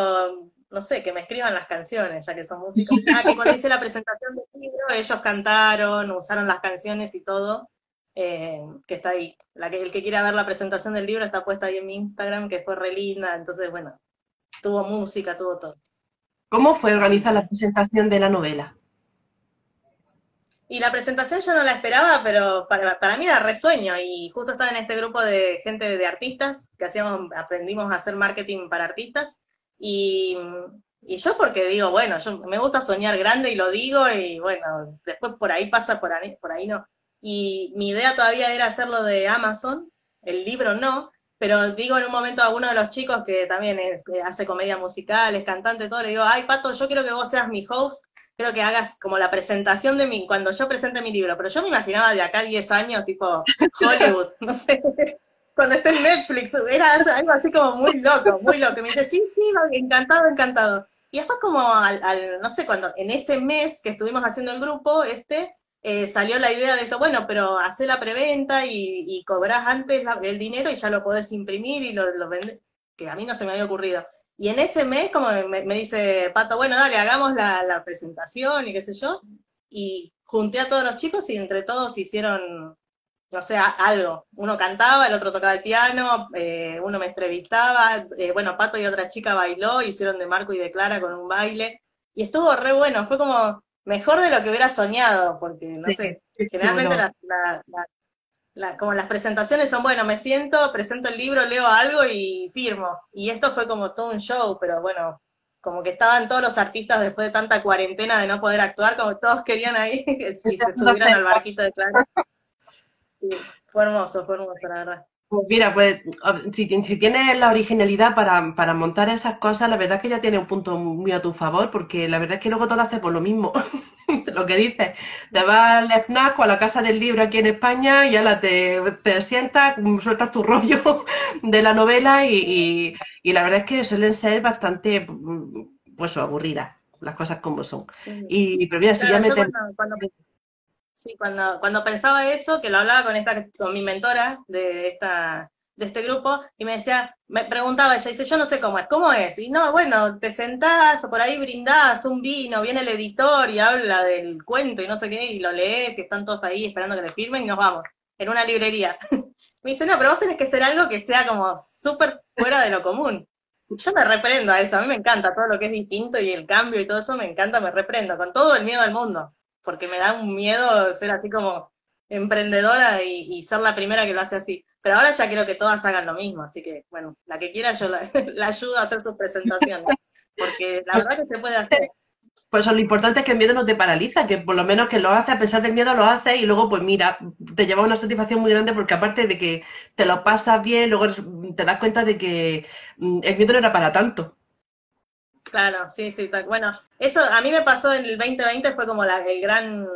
no sé, que me escriban las canciones, ya que son músicos. Ah, que cuando hice la presentación del libro, ellos cantaron, usaron las canciones y todo, eh, que está ahí. La que, el que quiera ver la presentación del libro está puesta ahí en mi Instagram, que fue re linda, entonces, bueno, tuvo música, tuvo todo. ¿Cómo fue organizar la presentación de la novela? Y la presentación yo no la esperaba, pero para, para, mí era resueño. Y justo estaba en este grupo de gente de artistas, que hacíamos, aprendimos a hacer marketing para artistas. Y, yo porque digo, bueno, yo me gusta soñar grande y lo digo, y bueno, después por ahí pasa, por ahí, por ahí no. Y mi idea todavía era hacerlo de Amazon, el libro no, pero digo en un momento a uno de los chicos que también hace comedia musical, es cantante, todo, le digo, ay Pato, yo quiero que vos seas mi host, creo que hagas como la presentación de mi, cuando yo presente mi libro, pero yo me imaginaba de acá 10 años, tipo Hollywood, no sé, cuando esté en Netflix, era algo así como muy loco, muy loco, me dice, sí, sí, encantado, encantado. Y después como al, al, no sé, cuando en ese mes que estuvimos haciendo el grupo, este, eh, salió la idea de esto, bueno, pero hacer la preventa y, y antes el dinero y ya lo podés imprimir y lo, lo que a mí no se me había ocurrido. Y en ese mes, como me, dice Pato, bueno, dale, hagamos la, presentación y qué sé yo, y junté a todos los chicos y entre todos hicieron, no sé, algo. Uno cantaba, el otro tocaba el piano, eh, uno me entrevistaba, eh, bueno, Pato y otra chica bailó, hicieron de Marco y de Clara con un baile, y estuvo re bueno, fue como mejor de lo que hubiera soñado, porque no sé, generalmente como las presentaciones son, bueno, me siento, presento el libro, leo algo y firmo. Y esto fue como todo un show, pero bueno, como que estaban todos los artistas después de tanta cuarentena de no poder actuar, como todos querían ahí que se subieran al barquito de Clara. Fue hermoso, fue hermoso, la verdad. Pues mira, pues si, si tienes la originalidad para, para, montar esas cosas, la verdad es que ya tiene un punto muy a tu favor, porque la verdad es que luego todo hace por lo mismo. lo que dices, te vas al FNAC o a la Casa del Libro aquí en España y ya te, te sientas, sueltas tu rollo de la novela y, y, la verdad es que suelen ser bastante, pues, aburridas, las cosas como son. Y, pero mira, si ya me... Sí, cuando, cuando pensaba eso, que lo hablaba con esta, con mi mentora de esta, de este grupo, y me decía, me preguntaba ella, dice, yo no sé cómo es, ¿cómo es? Y no, bueno, te sentás, por ahí brindás un vino, viene el editor y habla del cuento y no sé qué, y lo lees y están todos ahí esperando que le firmen y nos vamos, en una librería. me dice, no, pero vos tenés que ser algo que sea como súper fuera de lo común. Yo me reprendo a eso, a mí me encanta todo lo que es distinto y el cambio y todo eso me encanta, me reprendo, con todo el miedo del mundo porque me da un miedo ser así como emprendedora y, ser la primera que lo hace así. Pero ahora ya quiero que todas hagan lo mismo, así que, bueno, la que quiera yo la, ayudo a hacer sus presentaciones, porque la verdad que se puede hacer. Por eso lo importante es que el miedo no te paraliza, que por lo menos que lo haces, a pesar del miedo lo haces y luego pues mira, te lleva una satisfacción muy grande porque aparte de que te lo pasas bien, luego te das cuenta de que mm, el miedo no era para tanto. Claro, sí, sí. Bueno, eso a mí me pasó en el 2020, fue como la, el gran,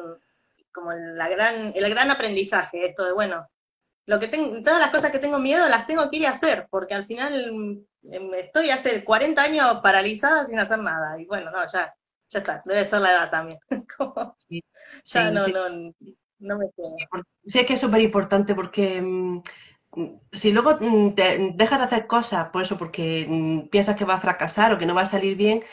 como la gran, el gran aprendizaje, esto de, bueno, lo que tengo, todas las cosas que tengo miedo las tengo que ir a hacer, porque al final mm, estoy hace 40 años paralizada sin hacer nada. Y bueno, no, ya, ya está, debe ser la edad también. ya no, no, no me quedo. Sí, es que es súper importante porque mm, si luego mm, te dejas de hacer cosas por eso, porque piensas que va a fracasar o que no va a salir bien,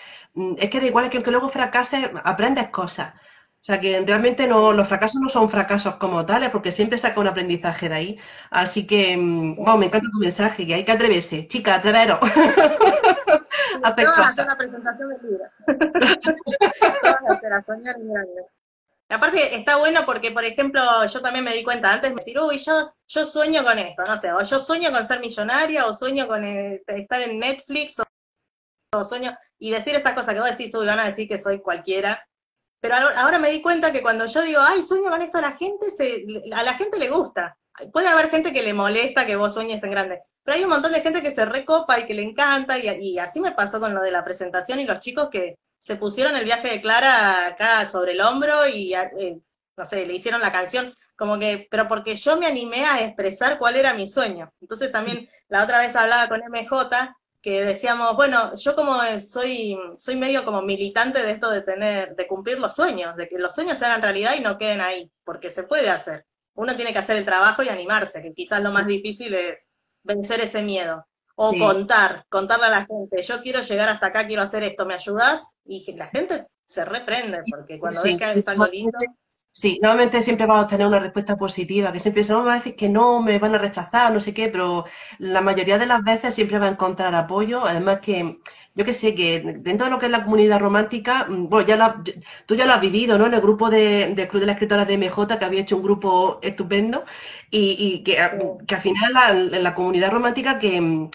es que da igual que aunque luego fracases, aprendes cosas. O sea que realmente no, los fracasos no son fracasos como tales, porque siempre saca un aprendizaje de ahí. Así que, bueno, me encanta tu mensaje, que hay que atreverse. Chica, atreveros. Hacer cosas. hacer una presentación de libro. Aparte, está bueno porque, por ejemplo, yo también me di cuenta antes de decir, uy, yo, yo sueño con esto, no sé, o yo sueño con ser millonaria, o sueño con eh, estar en Netflix, o, sueño, y decir esta cosa que vos decís, uy, van a decir que soy cualquiera, pero ahora me di cuenta que cuando yo digo, ay, sueño con esto, a la gente, a la gente le gusta. Puede haber gente que le molesta que vos sueñes en grande, pero hay un montón de gente que se recopa y que le encanta, y, así me pasó con lo de la presentación y los chicos que se pusieron el viaje de Clara acá sobre el hombro y, eh, no sé, le hicieron la canción, como que, pero porque yo me animé a expresar cuál era mi sueño. Entonces también la otra vez hablaba con MJ que decíamos, bueno, yo como soy, soy medio como militante de esto de tener, de cumplir los sueños, de que los sueños se hagan realidad y no queden ahí, porque se puede hacer. Uno tiene que hacer el trabajo y animarse, que quizás lo más difícil es vencer ese miedo. O contar, contarle a la gente, yo quiero llegar hasta acá, quiero hacer esto, ¿me ayudas? Y la gente se reprende, porque cuando ves que es algo lindo... Sí, normalmente siempre vamos a tener una respuesta positiva, que siempre no va a decir que no, me van a rechazar, no sé qué, pero la mayoría de las veces siempre va a encontrar apoyo, además que yo que sé, que dentro de lo que es la comunidad romántica, mm, bueno, ya tú ya lo has vivido, ¿no? En el grupo de, del Club de las Escritoras de MJ, que había hecho un grupo estupendo, y, que, que, al final en la comunidad romántica que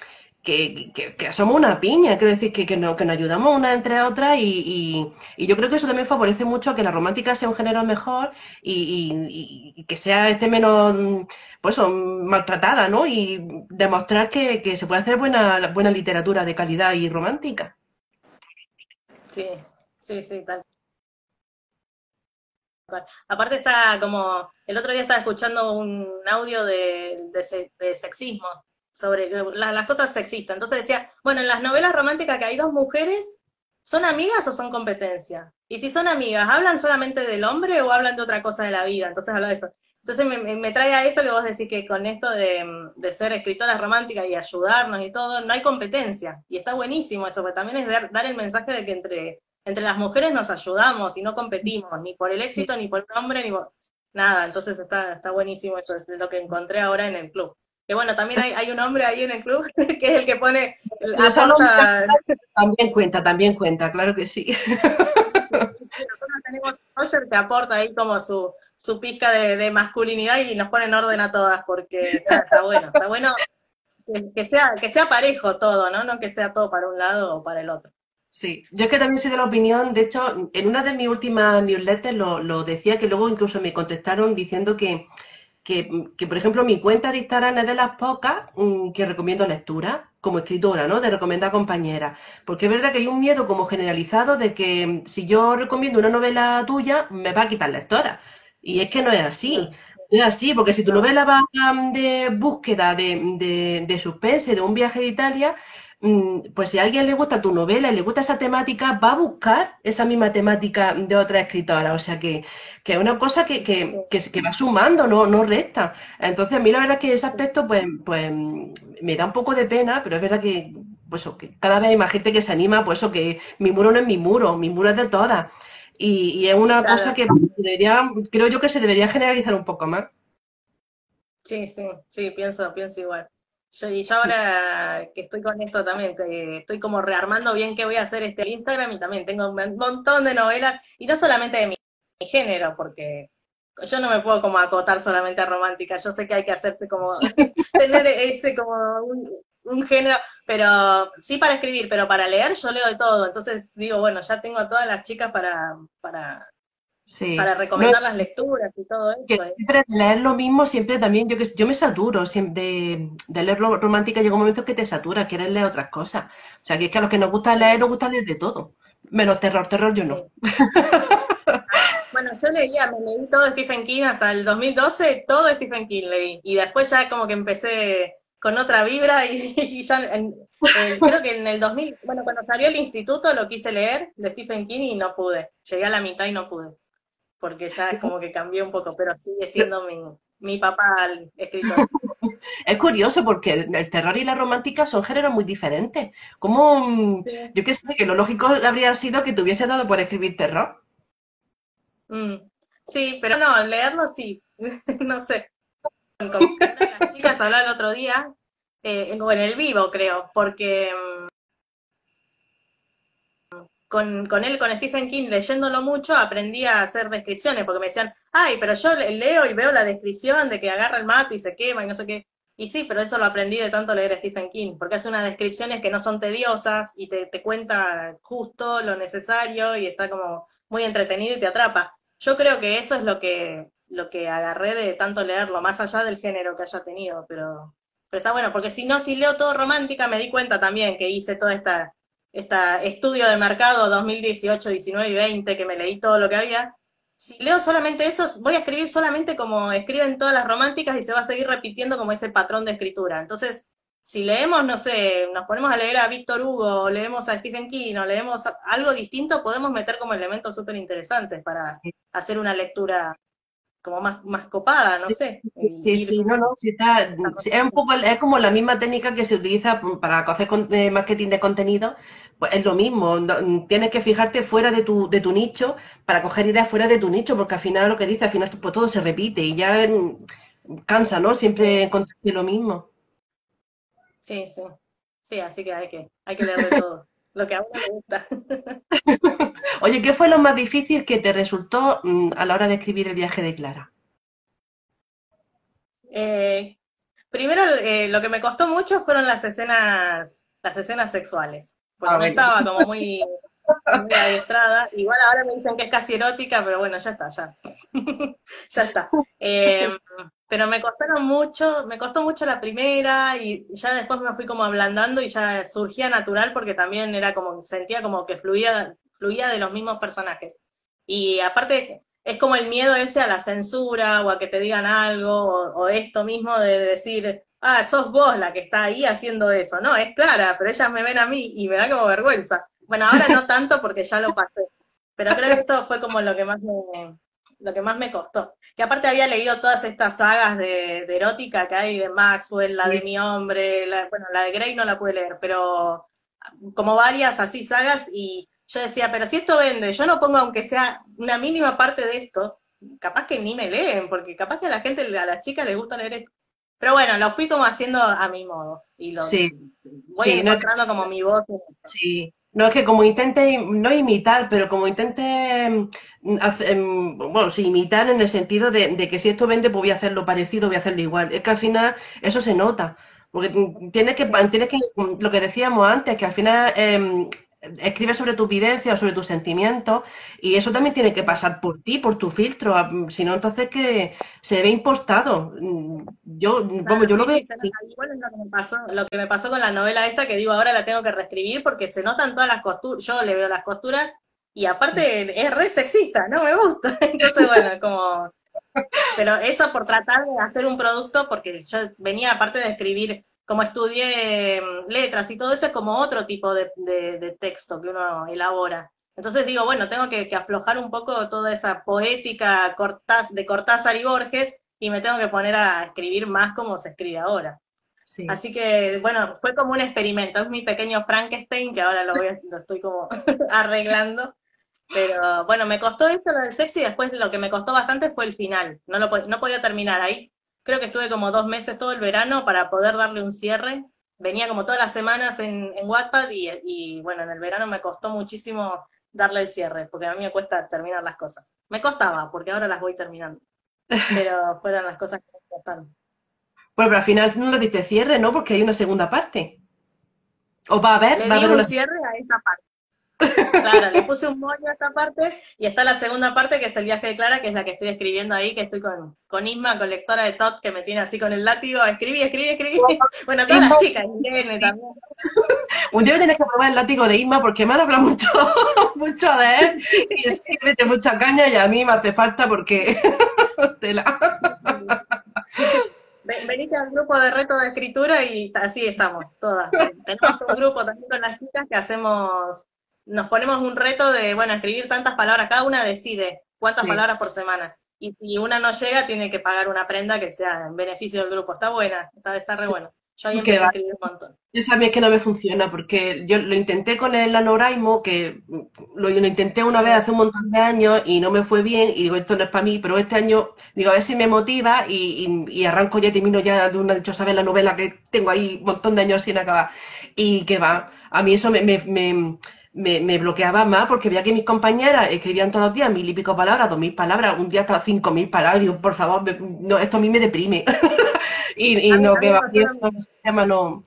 mm, que, que, somos una piña, quiero decir, que, que, nos, que nos ayudamos una entre otras y, y, yo creo que eso también favorece mucho a que la romántica sea un género mejor y, y que sea este menos pues, maltratada, ¿no? Y demostrar que, se puede hacer buena, buena literatura de calidad y romántica. Sí, sí, sí, tal. Aparte está como, el otro día estaba escuchando un audio de, de sexismo sobre las cosas sexistas. Entonces decía, bueno, en las novelas románticas que hay dos mujeres, ¿son amigas o son competencia? Y si son amigas, ¿hablan solamente del hombre o hablan de otra cosa de la vida? Entonces hablo de eso. Entonces me, trae a esto que vos decís que con esto de, ser escritoras románticas y ayudarnos y todo, no hay competencia. Y está buenísimo eso, porque también es dar, dar el mensaje de que entre, entre las mujeres nos ayudamos y no competimos, ni por el éxito, ni por el hombre, ni por nada. Entonces está, está buenísimo eso, es lo que encontré ahora en el club. Que bueno, también hay, hay un hombre ahí en el club que es el que pone... También cuenta, también cuenta, claro que sí. Nosotros tenemos Roger que aporta ahí como su, su pizca de, masculinidad y nos pone en orden a todas, porque está, bueno, está bueno que, sea, que sea parejo todo, ¿no? No que sea todo para un lado o para el otro. Sí, yo es que también soy de la opinión, de hecho, en una de mis últimas newsletters lo, lo decía, que luego incluso me contestaron diciendo que que, por ejemplo, mi cuenta de Instagram es de las pocas mm, que recomiendo lectura como escritora, ¿no? De recomendar compañeras. Porque es verdad que hay un miedo como generalizado de que mm, si yo recomiendo una novela tuya, me va a quitar lectora. Y es que no es así. No es así, porque si tu novela va mm, de búsqueda, de, de, de suspense, de un viaje de Italia, pues si a alguien le gusta tu novela y le gusta esa temática, va a buscar esa misma temática de otra escritora. O sea que, es una cosa que, que, va sumando, no, no resta. Entonces, a mí la verdad es que ese aspecto, pues, pues me da un poco de pena, pero es verdad que, pues, que cada vez hay más gente que se anima, pues eso, que mi muro no es mi muro, mi muro es de todas. Y, es una cosa que debería, creo yo que se debería generalizar un poco más. Sí, sí, sí, pienso, pienso igual. Yo, y yo ahora que estoy con esto también, que estoy como rearmando bien qué voy a hacer este Instagram y también tengo un montón de novelas, y no solamente de mi, género, porque yo no me puedo como acotar solamente a romántica, yo sé que hay que hacerse como, tener ese como un género, pero sí para escribir, pero para leer yo leo de todo. Entonces digo, bueno, ya tengo a todas las chicas para, para, para recomendar las lecturas y todo eso. Que siempre leer lo mismo, siempre también, yo que yo me saturo de, de leer romántica, llega un momento que te satura, quieres leer otras cosas. O sea, que es que a los que nos gusta leer, nos gusta leer de todo. Menos terror, terror yo no. Bueno, yo leía, me leí todo Stephen King hasta el 2012, todo Stephen King leí. Y después ya como que empecé con otra vibra y, ya creo que en el 2000, bueno, cuando salió el instituto lo quise leer de Stephen King y no pude. Llegué a la mitad y no pude. Porque ya es como que cambié un poco, pero sigue siendo mi, mi papá el escritor. Es curioso porque el terror y la romántica son géneros muy diferentes. ¿Cómo, yo qué sé, que lo lógico habría sido que te hubiese dado por escribir terror? Mm, sí, pero no, leerlo sí, no sé. Con las chicas hablaba el otro día, eh, en, el vivo creo, porque mm, con, con, él, con Stephen King, leyéndolo mucho, aprendí a hacer descripciones, porque me decían, ay, pero yo leo y veo la descripción de que agarra el mate y se quema y no sé qué. Y sí, pero eso lo aprendí de tanto leer a Stephen King, porque hace unas descripciones que no son tediosas y te, te cuenta justo lo necesario y está como muy entretenido y te atrapa. Yo creo que eso es lo que, lo que agarré de tanto leerlo, más allá del género que haya tenido, pero, pero está bueno, porque si no, si leo todo romántica, me di cuenta también que hice toda esta, esta estudio de mercado 2018, 19 y 20, que me leí todo lo que había. Si leo solamente eso, voy a escribir solamente como escriben todas las románticas y se va a seguir repitiendo como ese patrón de escritura. Entonces, si leemos, no sé, nos ponemos a leer a Víctor Hugo, o leemos a Stephen King, o leemos algo distinto, podemos meter como elementos súper interesantes para hacer una lectura como más, más copada, no sé. Sí, sí, no, no, está, es un poco, es como la misma técnica que se utiliza para hacer eh, marketing de contenido, pues es lo mismo, tienes que fijarte fuera de tu, de tu nicho para coger ideas fuera de tu nicho, porque al final lo que dice, al final pues todo se repite y ya mm, cansa, ¿no? Siempre encontrarte lo mismo. Sí, sí. Sí, así que hay que, hay que leer de todo. lo que a uno le gusta. Oye, ¿qué fue lo más difícil que te resultó mm, a la hora de escribir el viaje de Clara? Eh, primero, eh, lo que me costó mucho fueron las escenas, las escenas sexuales. Porque me estaba como muy, muy adiestrada. Igual ahora me dicen que es casi erótica, pero bueno, ya está, ya. ya está. Eh, pero me costaron mucho, me costó mucho la primera y ya después me fui como ablandando y ya surgía natural porque también era como, sentía como que fluía, fluía de los mismos personajes. Y aparte es como el miedo ese a la censura o a que te digan algo o, esto mismo de decir, ah, sos vos la que está ahí haciendo eso. No, es Clara, pero ellas me ven a mí y me da como vergüenza. Bueno, ahora no tanto porque ya lo pasé, pero creo que esto fue como lo que más me, lo que más me costó. Que aparte había leído todas estas sagas de, erótica que hay de Maxwell, la de mi hombre, la, bueno, la de Grey no la pude leer, pero como varias así sagas y yo decía, pero si esto vende, yo no pongo aunque sea una mínima parte de esto, capaz que ni me leen, porque capaz que a la gente, a las chicas les gusta leer esto. Pero bueno, lo fui como haciendo a mi modo y lo voy encontrando como mi voz. Sí, no, es que como intente, no imitar, pero como intente, mm, em, bueno, sí, imitar en el sentido de, que si esto vende, pues voy a hacerlo parecido, voy a hacerlo igual. Es que al final eso se nota. Porque tienes que, tienes que, lo que decíamos antes, que al final eh, escribes sobre tu vivencia o sobre tus sentimientos y eso también tiene que pasar por ti, por tu filtro, si no entonces que se ve impostado. Mm, yo, vamos, yo lo veo... Igual es lo que, me pasó, lo que me pasó con la novela esta que digo ahora la tengo que reescribir porque se notan todas las costuras, yo le veo las costuras y aparte es re sexista, no me gusta. Entonces, bueno, como... Pero eso por tratar de hacer un producto, porque yo venía aparte de escribir como estudié mm, letras y todo eso, es como otro tipo de, texto que uno elabora. Entonces digo, bueno, tengo que, aflojar un poco toda esa poética de Cortázar y Borges y me tengo que poner a escribir más como se escribe ahora. Así que, bueno, fue como un experimento. Es mi pequeño Frankenstein, que ahora lo, voy lo estoy como arreglando. Pero bueno, me costó esto lo del sexo y después lo que me costó bastante fue el final. No, lo, no podía terminar ahí creo que estuve como dos meses todo el verano para poder darle un cierre. Venía como todas las semanas en, en Wattpad y, bueno, en el verano me costó muchísimo darle el cierre, porque a mí me cuesta terminar las cosas. Me costaba, porque ahora las voy terminando. Pero fueron las cosas que me costaron. Bueno, pero al final no lo diste cierre, ¿no? Porque hay una segunda parte. ¿O va a haber? Le ¿Va a haber un cierre a esta parte. Claro, le puse un moño a esta parte y está la segunda parte que es el viaje de Clara, que es la que estoy escribiendo ahí, que estoy con, con Isma, con lectora de Tot, que me tiene así con el látigo, escribí, escribí, escribí. Bueno, todas las chicas, Irene también. Un día tienes que probar el látigo de Isma porque me han hablado mucho, mucho de él y es que mete mucha caña y a mí me hace falta porque... Tela. Ven- Venite al grupo de reto de escritura y así estamos, todas. Tenemos un grupo también con las chicas que hacemos, nos ponemos un reto de, bueno, escribir tantas palabras, cada una decide cuántas Sí. palabras por semana. Y si una no llega, tiene que pagar una prenda que sea en beneficio del grupo. Está buena, está, está re Sí. bueno. Yo ahí empecé a escribir un montón. Yo sabía que no me funciona porque yo lo intenté con el NaNoWriMo, que lo, lo intenté una vez hace un montón de años y no me fue bien y digo, esto no es para mí, pero este año digo, a ver si me motiva y, y- y arranco ya, termino ya de una dichosa vez la novela que tengo ahí un montón de años sin acabar. Y que va, a mí eso me, me, me, me- me bloqueaba más porque veía que mis compañeras escribían todos los días mil y pico palabras, dos mil palabras, un día hasta cinco mil palabras, digo, por favor, me- no, esto a mí me deprime. y, no, que va, pasó y lo eso, ese tema no...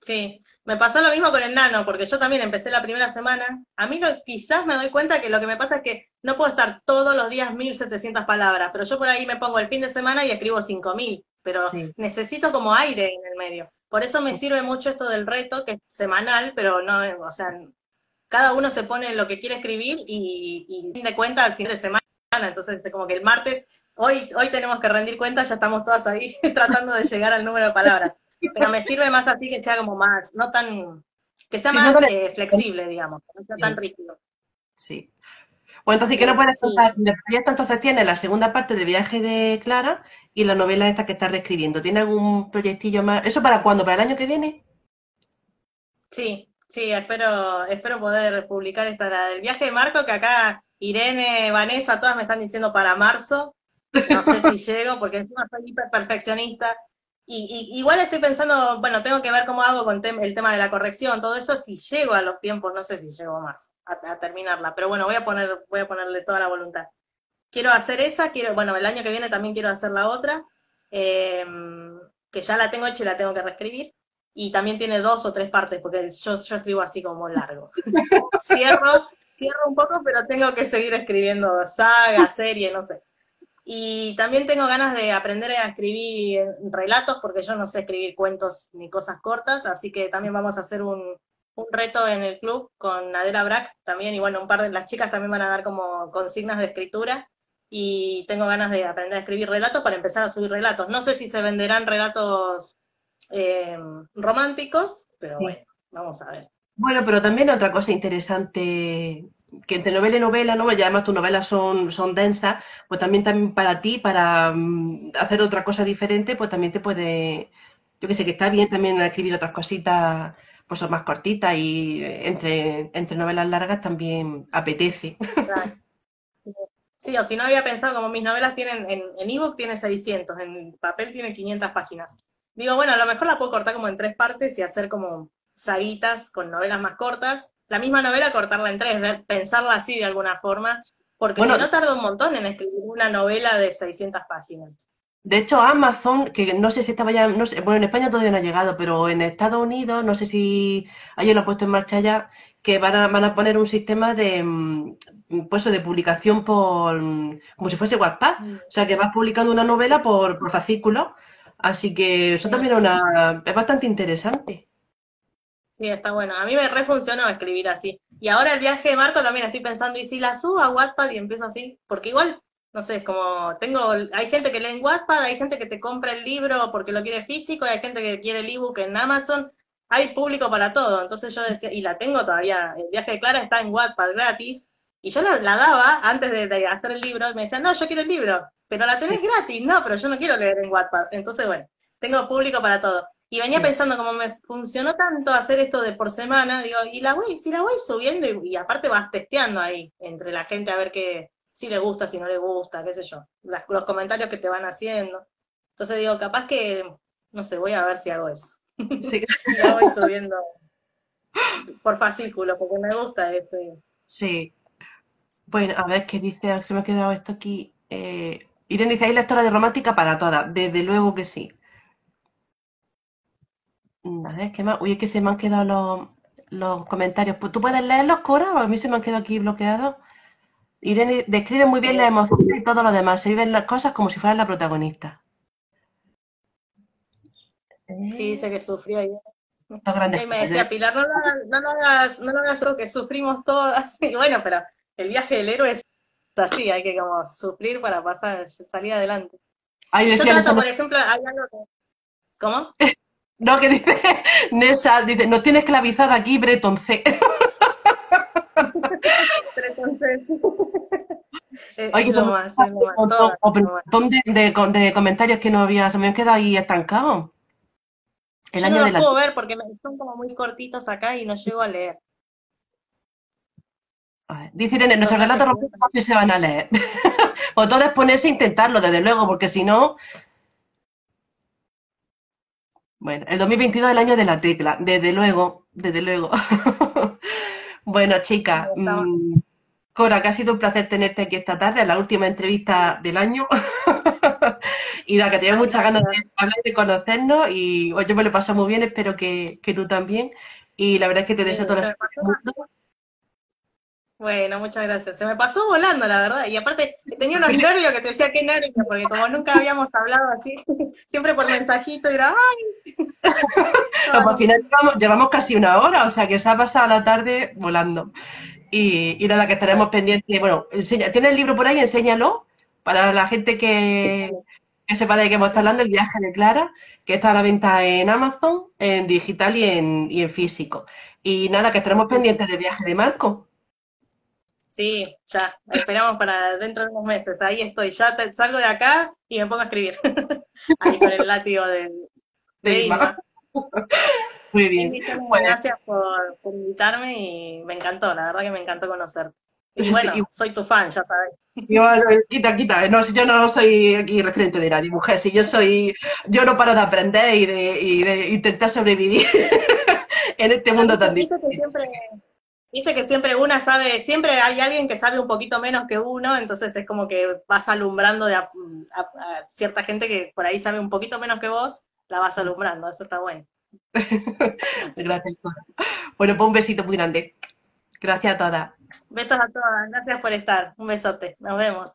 Sí, me pasó lo mismo con el nano, porque yo también empecé la primera semana. A mí lo, quizás me doy cuenta que lo que me pasa es que no puedo estar todos los días 1700 palabras, pero yo por ahí me pongo el fin de semana y escribo 5000, pero Sí. necesito como aire en el medio. Por eso me sirve mucho esto del reto, que es semanal, pero no, o sea, cada uno se pone lo que quiere escribir y, y de cuenta al fin de semana, entonces es como que el martes, hoy, hoy tenemos que rendir cuentas, ya estamos todas ahí tratando de llegar al número de palabras. Pero me sirve más así que sea como más, no tan, que sea Sí, más no tan- eh, flexible, digamos, no sea tan rígido. Sí. Bueno, entonces, ¿qué no puedes contar? De proyecto entonces tiene la segunda parte del viaje de Clara y la novela esta que estás reescribiendo. ¿Tiene algún proyectillo más? ¿Eso para cuándo? ¿Para el año que viene? Sí, sí, espero, espero poder publicar esta la del viaje de Marco, que acá Irene, Vanessa, todas me están diciendo para marzo. No sé si llego, porque encima soy hiper perfeccionista. Y, y- igual estoy pensando, bueno, tengo que ver cómo hago con tem- el tema de la corrección, todo eso, si llego a los tiempos, no sé si llego más a, a terminarla, pero bueno, voy a poner, voy a ponerle toda la voluntad. Quiero hacer esa, quiero, bueno, el año que viene también quiero hacer la otra, eh, que ya la tengo hecha y la tengo que reescribir. Y también tiene dos o tres partes, porque yo, yo escribo así como largo. Cierro, cierro un poco, pero tengo que seguir escribiendo saga, serie, no sé. Y también tengo ganas de aprender a escribir relatos, porque yo no sé escribir cuentos ni cosas cortas, así que también vamos a hacer un, un reto en el club con Adela Brack también, y bueno, un par de las chicas también van a dar como consignas de escritura, y tengo ganas de aprender a escribir relatos para empezar a subir relatos. No sé si se venderán relatos eh, románticos, pero Sí. bueno, vamos a ver. Bueno, pero también otra cosa interesante, que entre novela y novela, ¿no? Y además tus novelas son, son densas, pues también, también para ti, para mm, hacer otra cosa diferente, pues también te puede, yo que sé, que está bien también escribir otras cositas, pues son más cortitas y eh, entre, entre novelas largas también apetece. Claro. Sí, o si no había pensado, como mis novelas tienen, en ebook tiene 600, en papel tiene 500 páginas. Digo, bueno, a lo mejor la puedo cortar como en tres partes y hacer como saguitas con novelas más cortas. La misma novela cortarla en tres, pensarla así de alguna forma, porque Bueno, si no tarda un montón en escribir una novela de 600 páginas. De hecho, Amazon, que no sé si estaba ya, no sé, bueno, en España todavía no ha llegado, pero en Estados Unidos, no sé si ellos lo han puesto en marcha ya, que van a, van a poner un sistema de, mm, pues, de publicación por, mm, como si fuese Wattpad. Mm. O sea, que vas publicando una novela por, por fascículos. Así que eso también es una, es bastante interesante. Sí, está bueno. A mí me refuncionó escribir así. Y ahora el viaje de Marco también estoy pensando, ¿y si la subo a Wattpad y empiezo así? Porque igual, no sé, es como, tengo, hay gente que lee en Wattpad, hay gente que te compra el libro porque lo quiere físico, y hay gente que quiere el ebook en Amazon, hay público para todo. Entonces yo decía, y la tengo todavía, el viaje de Clara está en Wattpad gratis, y yo la, la daba antes de, de hacer el libro, y me decían, no, yo quiero el libro, pero la tenés gratis, no, pero yo no quiero leer en Wattpad. Entonces, bueno, tengo público para todo. Y venía Sí. pensando, como me funcionó tanto hacer esto de por semana, digo, y la voy, si la voy subiendo, y, y aparte vas testeando ahí entre la gente a ver qué, si le gusta, si no le gusta, qué sé yo, las- los comentarios que te van haciendo. Entonces digo, capaz que, no sé, voy a ver si hago eso. Sí, Y la voy subiendo por fascículo, porque me gusta este. sí. Bueno, a ver qué dice, se me ha quedado esto aquí. Eh, Irene dice, hay lectora de romántica para todas. Desde luego que sí. A ver, ¿qué más? Uy, es que se me han quedado los, los comentarios. Pues, ¿Tú puedes leerlos, Cora? A mí se me han quedado aquí bloqueados. Irene describe muy bien las emociones y todo lo demás. Se viven las cosas como si fueran la protagonista. Sí, dice que sufrió ayer. Y me decía, Pilar, no lo hagas, no lo hagas, no lo hagas solo que sufrimos todas. Y bueno, pero el viaje del héroe es así, hay que como sufrir para pasar, salir adelante. Yo trato, por ejemplo, hay algo que... ¿Cómo? no, que dice Nessa, dice, nos tiene esclavizada aquí Breton C. Oye, es lo como- más, es lo más, un montón, de, de- de comentarios que no había, se me han quedado ahí estancados. El Yo año no de los la... puedo ver porque son como muy cortitos acá y no llego a leer. A ver, Dice Irene, nuestros relatos románticos se van a leer. O todo es ponerse a intentarlo, desde luego, porque si no... Bueno, el 2022 es el año de la tecla, desde luego, desde luego. Bueno, chicas, Estamos- mm, Cora, que ha sido un placer tenerte aquí esta tarde, en la última entrevista del año. Y da que tenía muchas ganas de de conocernos y yo me lo he pasado muy bien, espero que, que tú también. Y la verdad es que te deseo Sí, todo el se me éxito del pasó. mundo. Bueno, muchas gracias. Se me pasó volando, la verdad. Y aparte, tenía unos nervios que te decía qué nervios, porque como nunca habíamos hablado así, siempre por mensajito, y era, ¡ay! No, pues al final llevamos, llevamos casi una hora, o sea que se ha pasado la tarde volando. Y, y nada, que estaremos pendientes. Bueno, enseña, ¿tienes el libro por ahí? Enséñalo para la gente que, que sepa de qué hemos estado hablando, el viaje de Clara, que está a la venta en Amazon, en digital y en, y en físico. Y nada, que estaremos pendientes del viaje de Marco. Sí, ya, esperamos para dentro de unos meses. Ahí estoy, ya te- salgo de acá y me pongo a escribir. Ahí con el látigo de, de Inma. Muy Sí, bien. de Bueno. gracias por, por invitarme y me encantó, la verdad que me encantó conocerte. Y Sí, bueno, y- soy tu fan, ya sabes. Y bueno, quita, quita. No, si yo no soy aquí referente de nadie, mujer. Si yo soy, yo no paro de aprender y de, y de intentar sobrevivir en este mundo tan Dice que difícil. siempre, dice que siempre una sabe, siempre hay alguien que sabe un poquito menos que uno, entonces es como que vas alumbrando de a, a- a cierta gente que por ahí sabe un poquito menos que vos, la vas alumbrando, eso está bueno. Gracias. Bueno, pues un besito muy grande. Gracias a todas. Besos a todas, gracias por estar, un besote, nos vemos.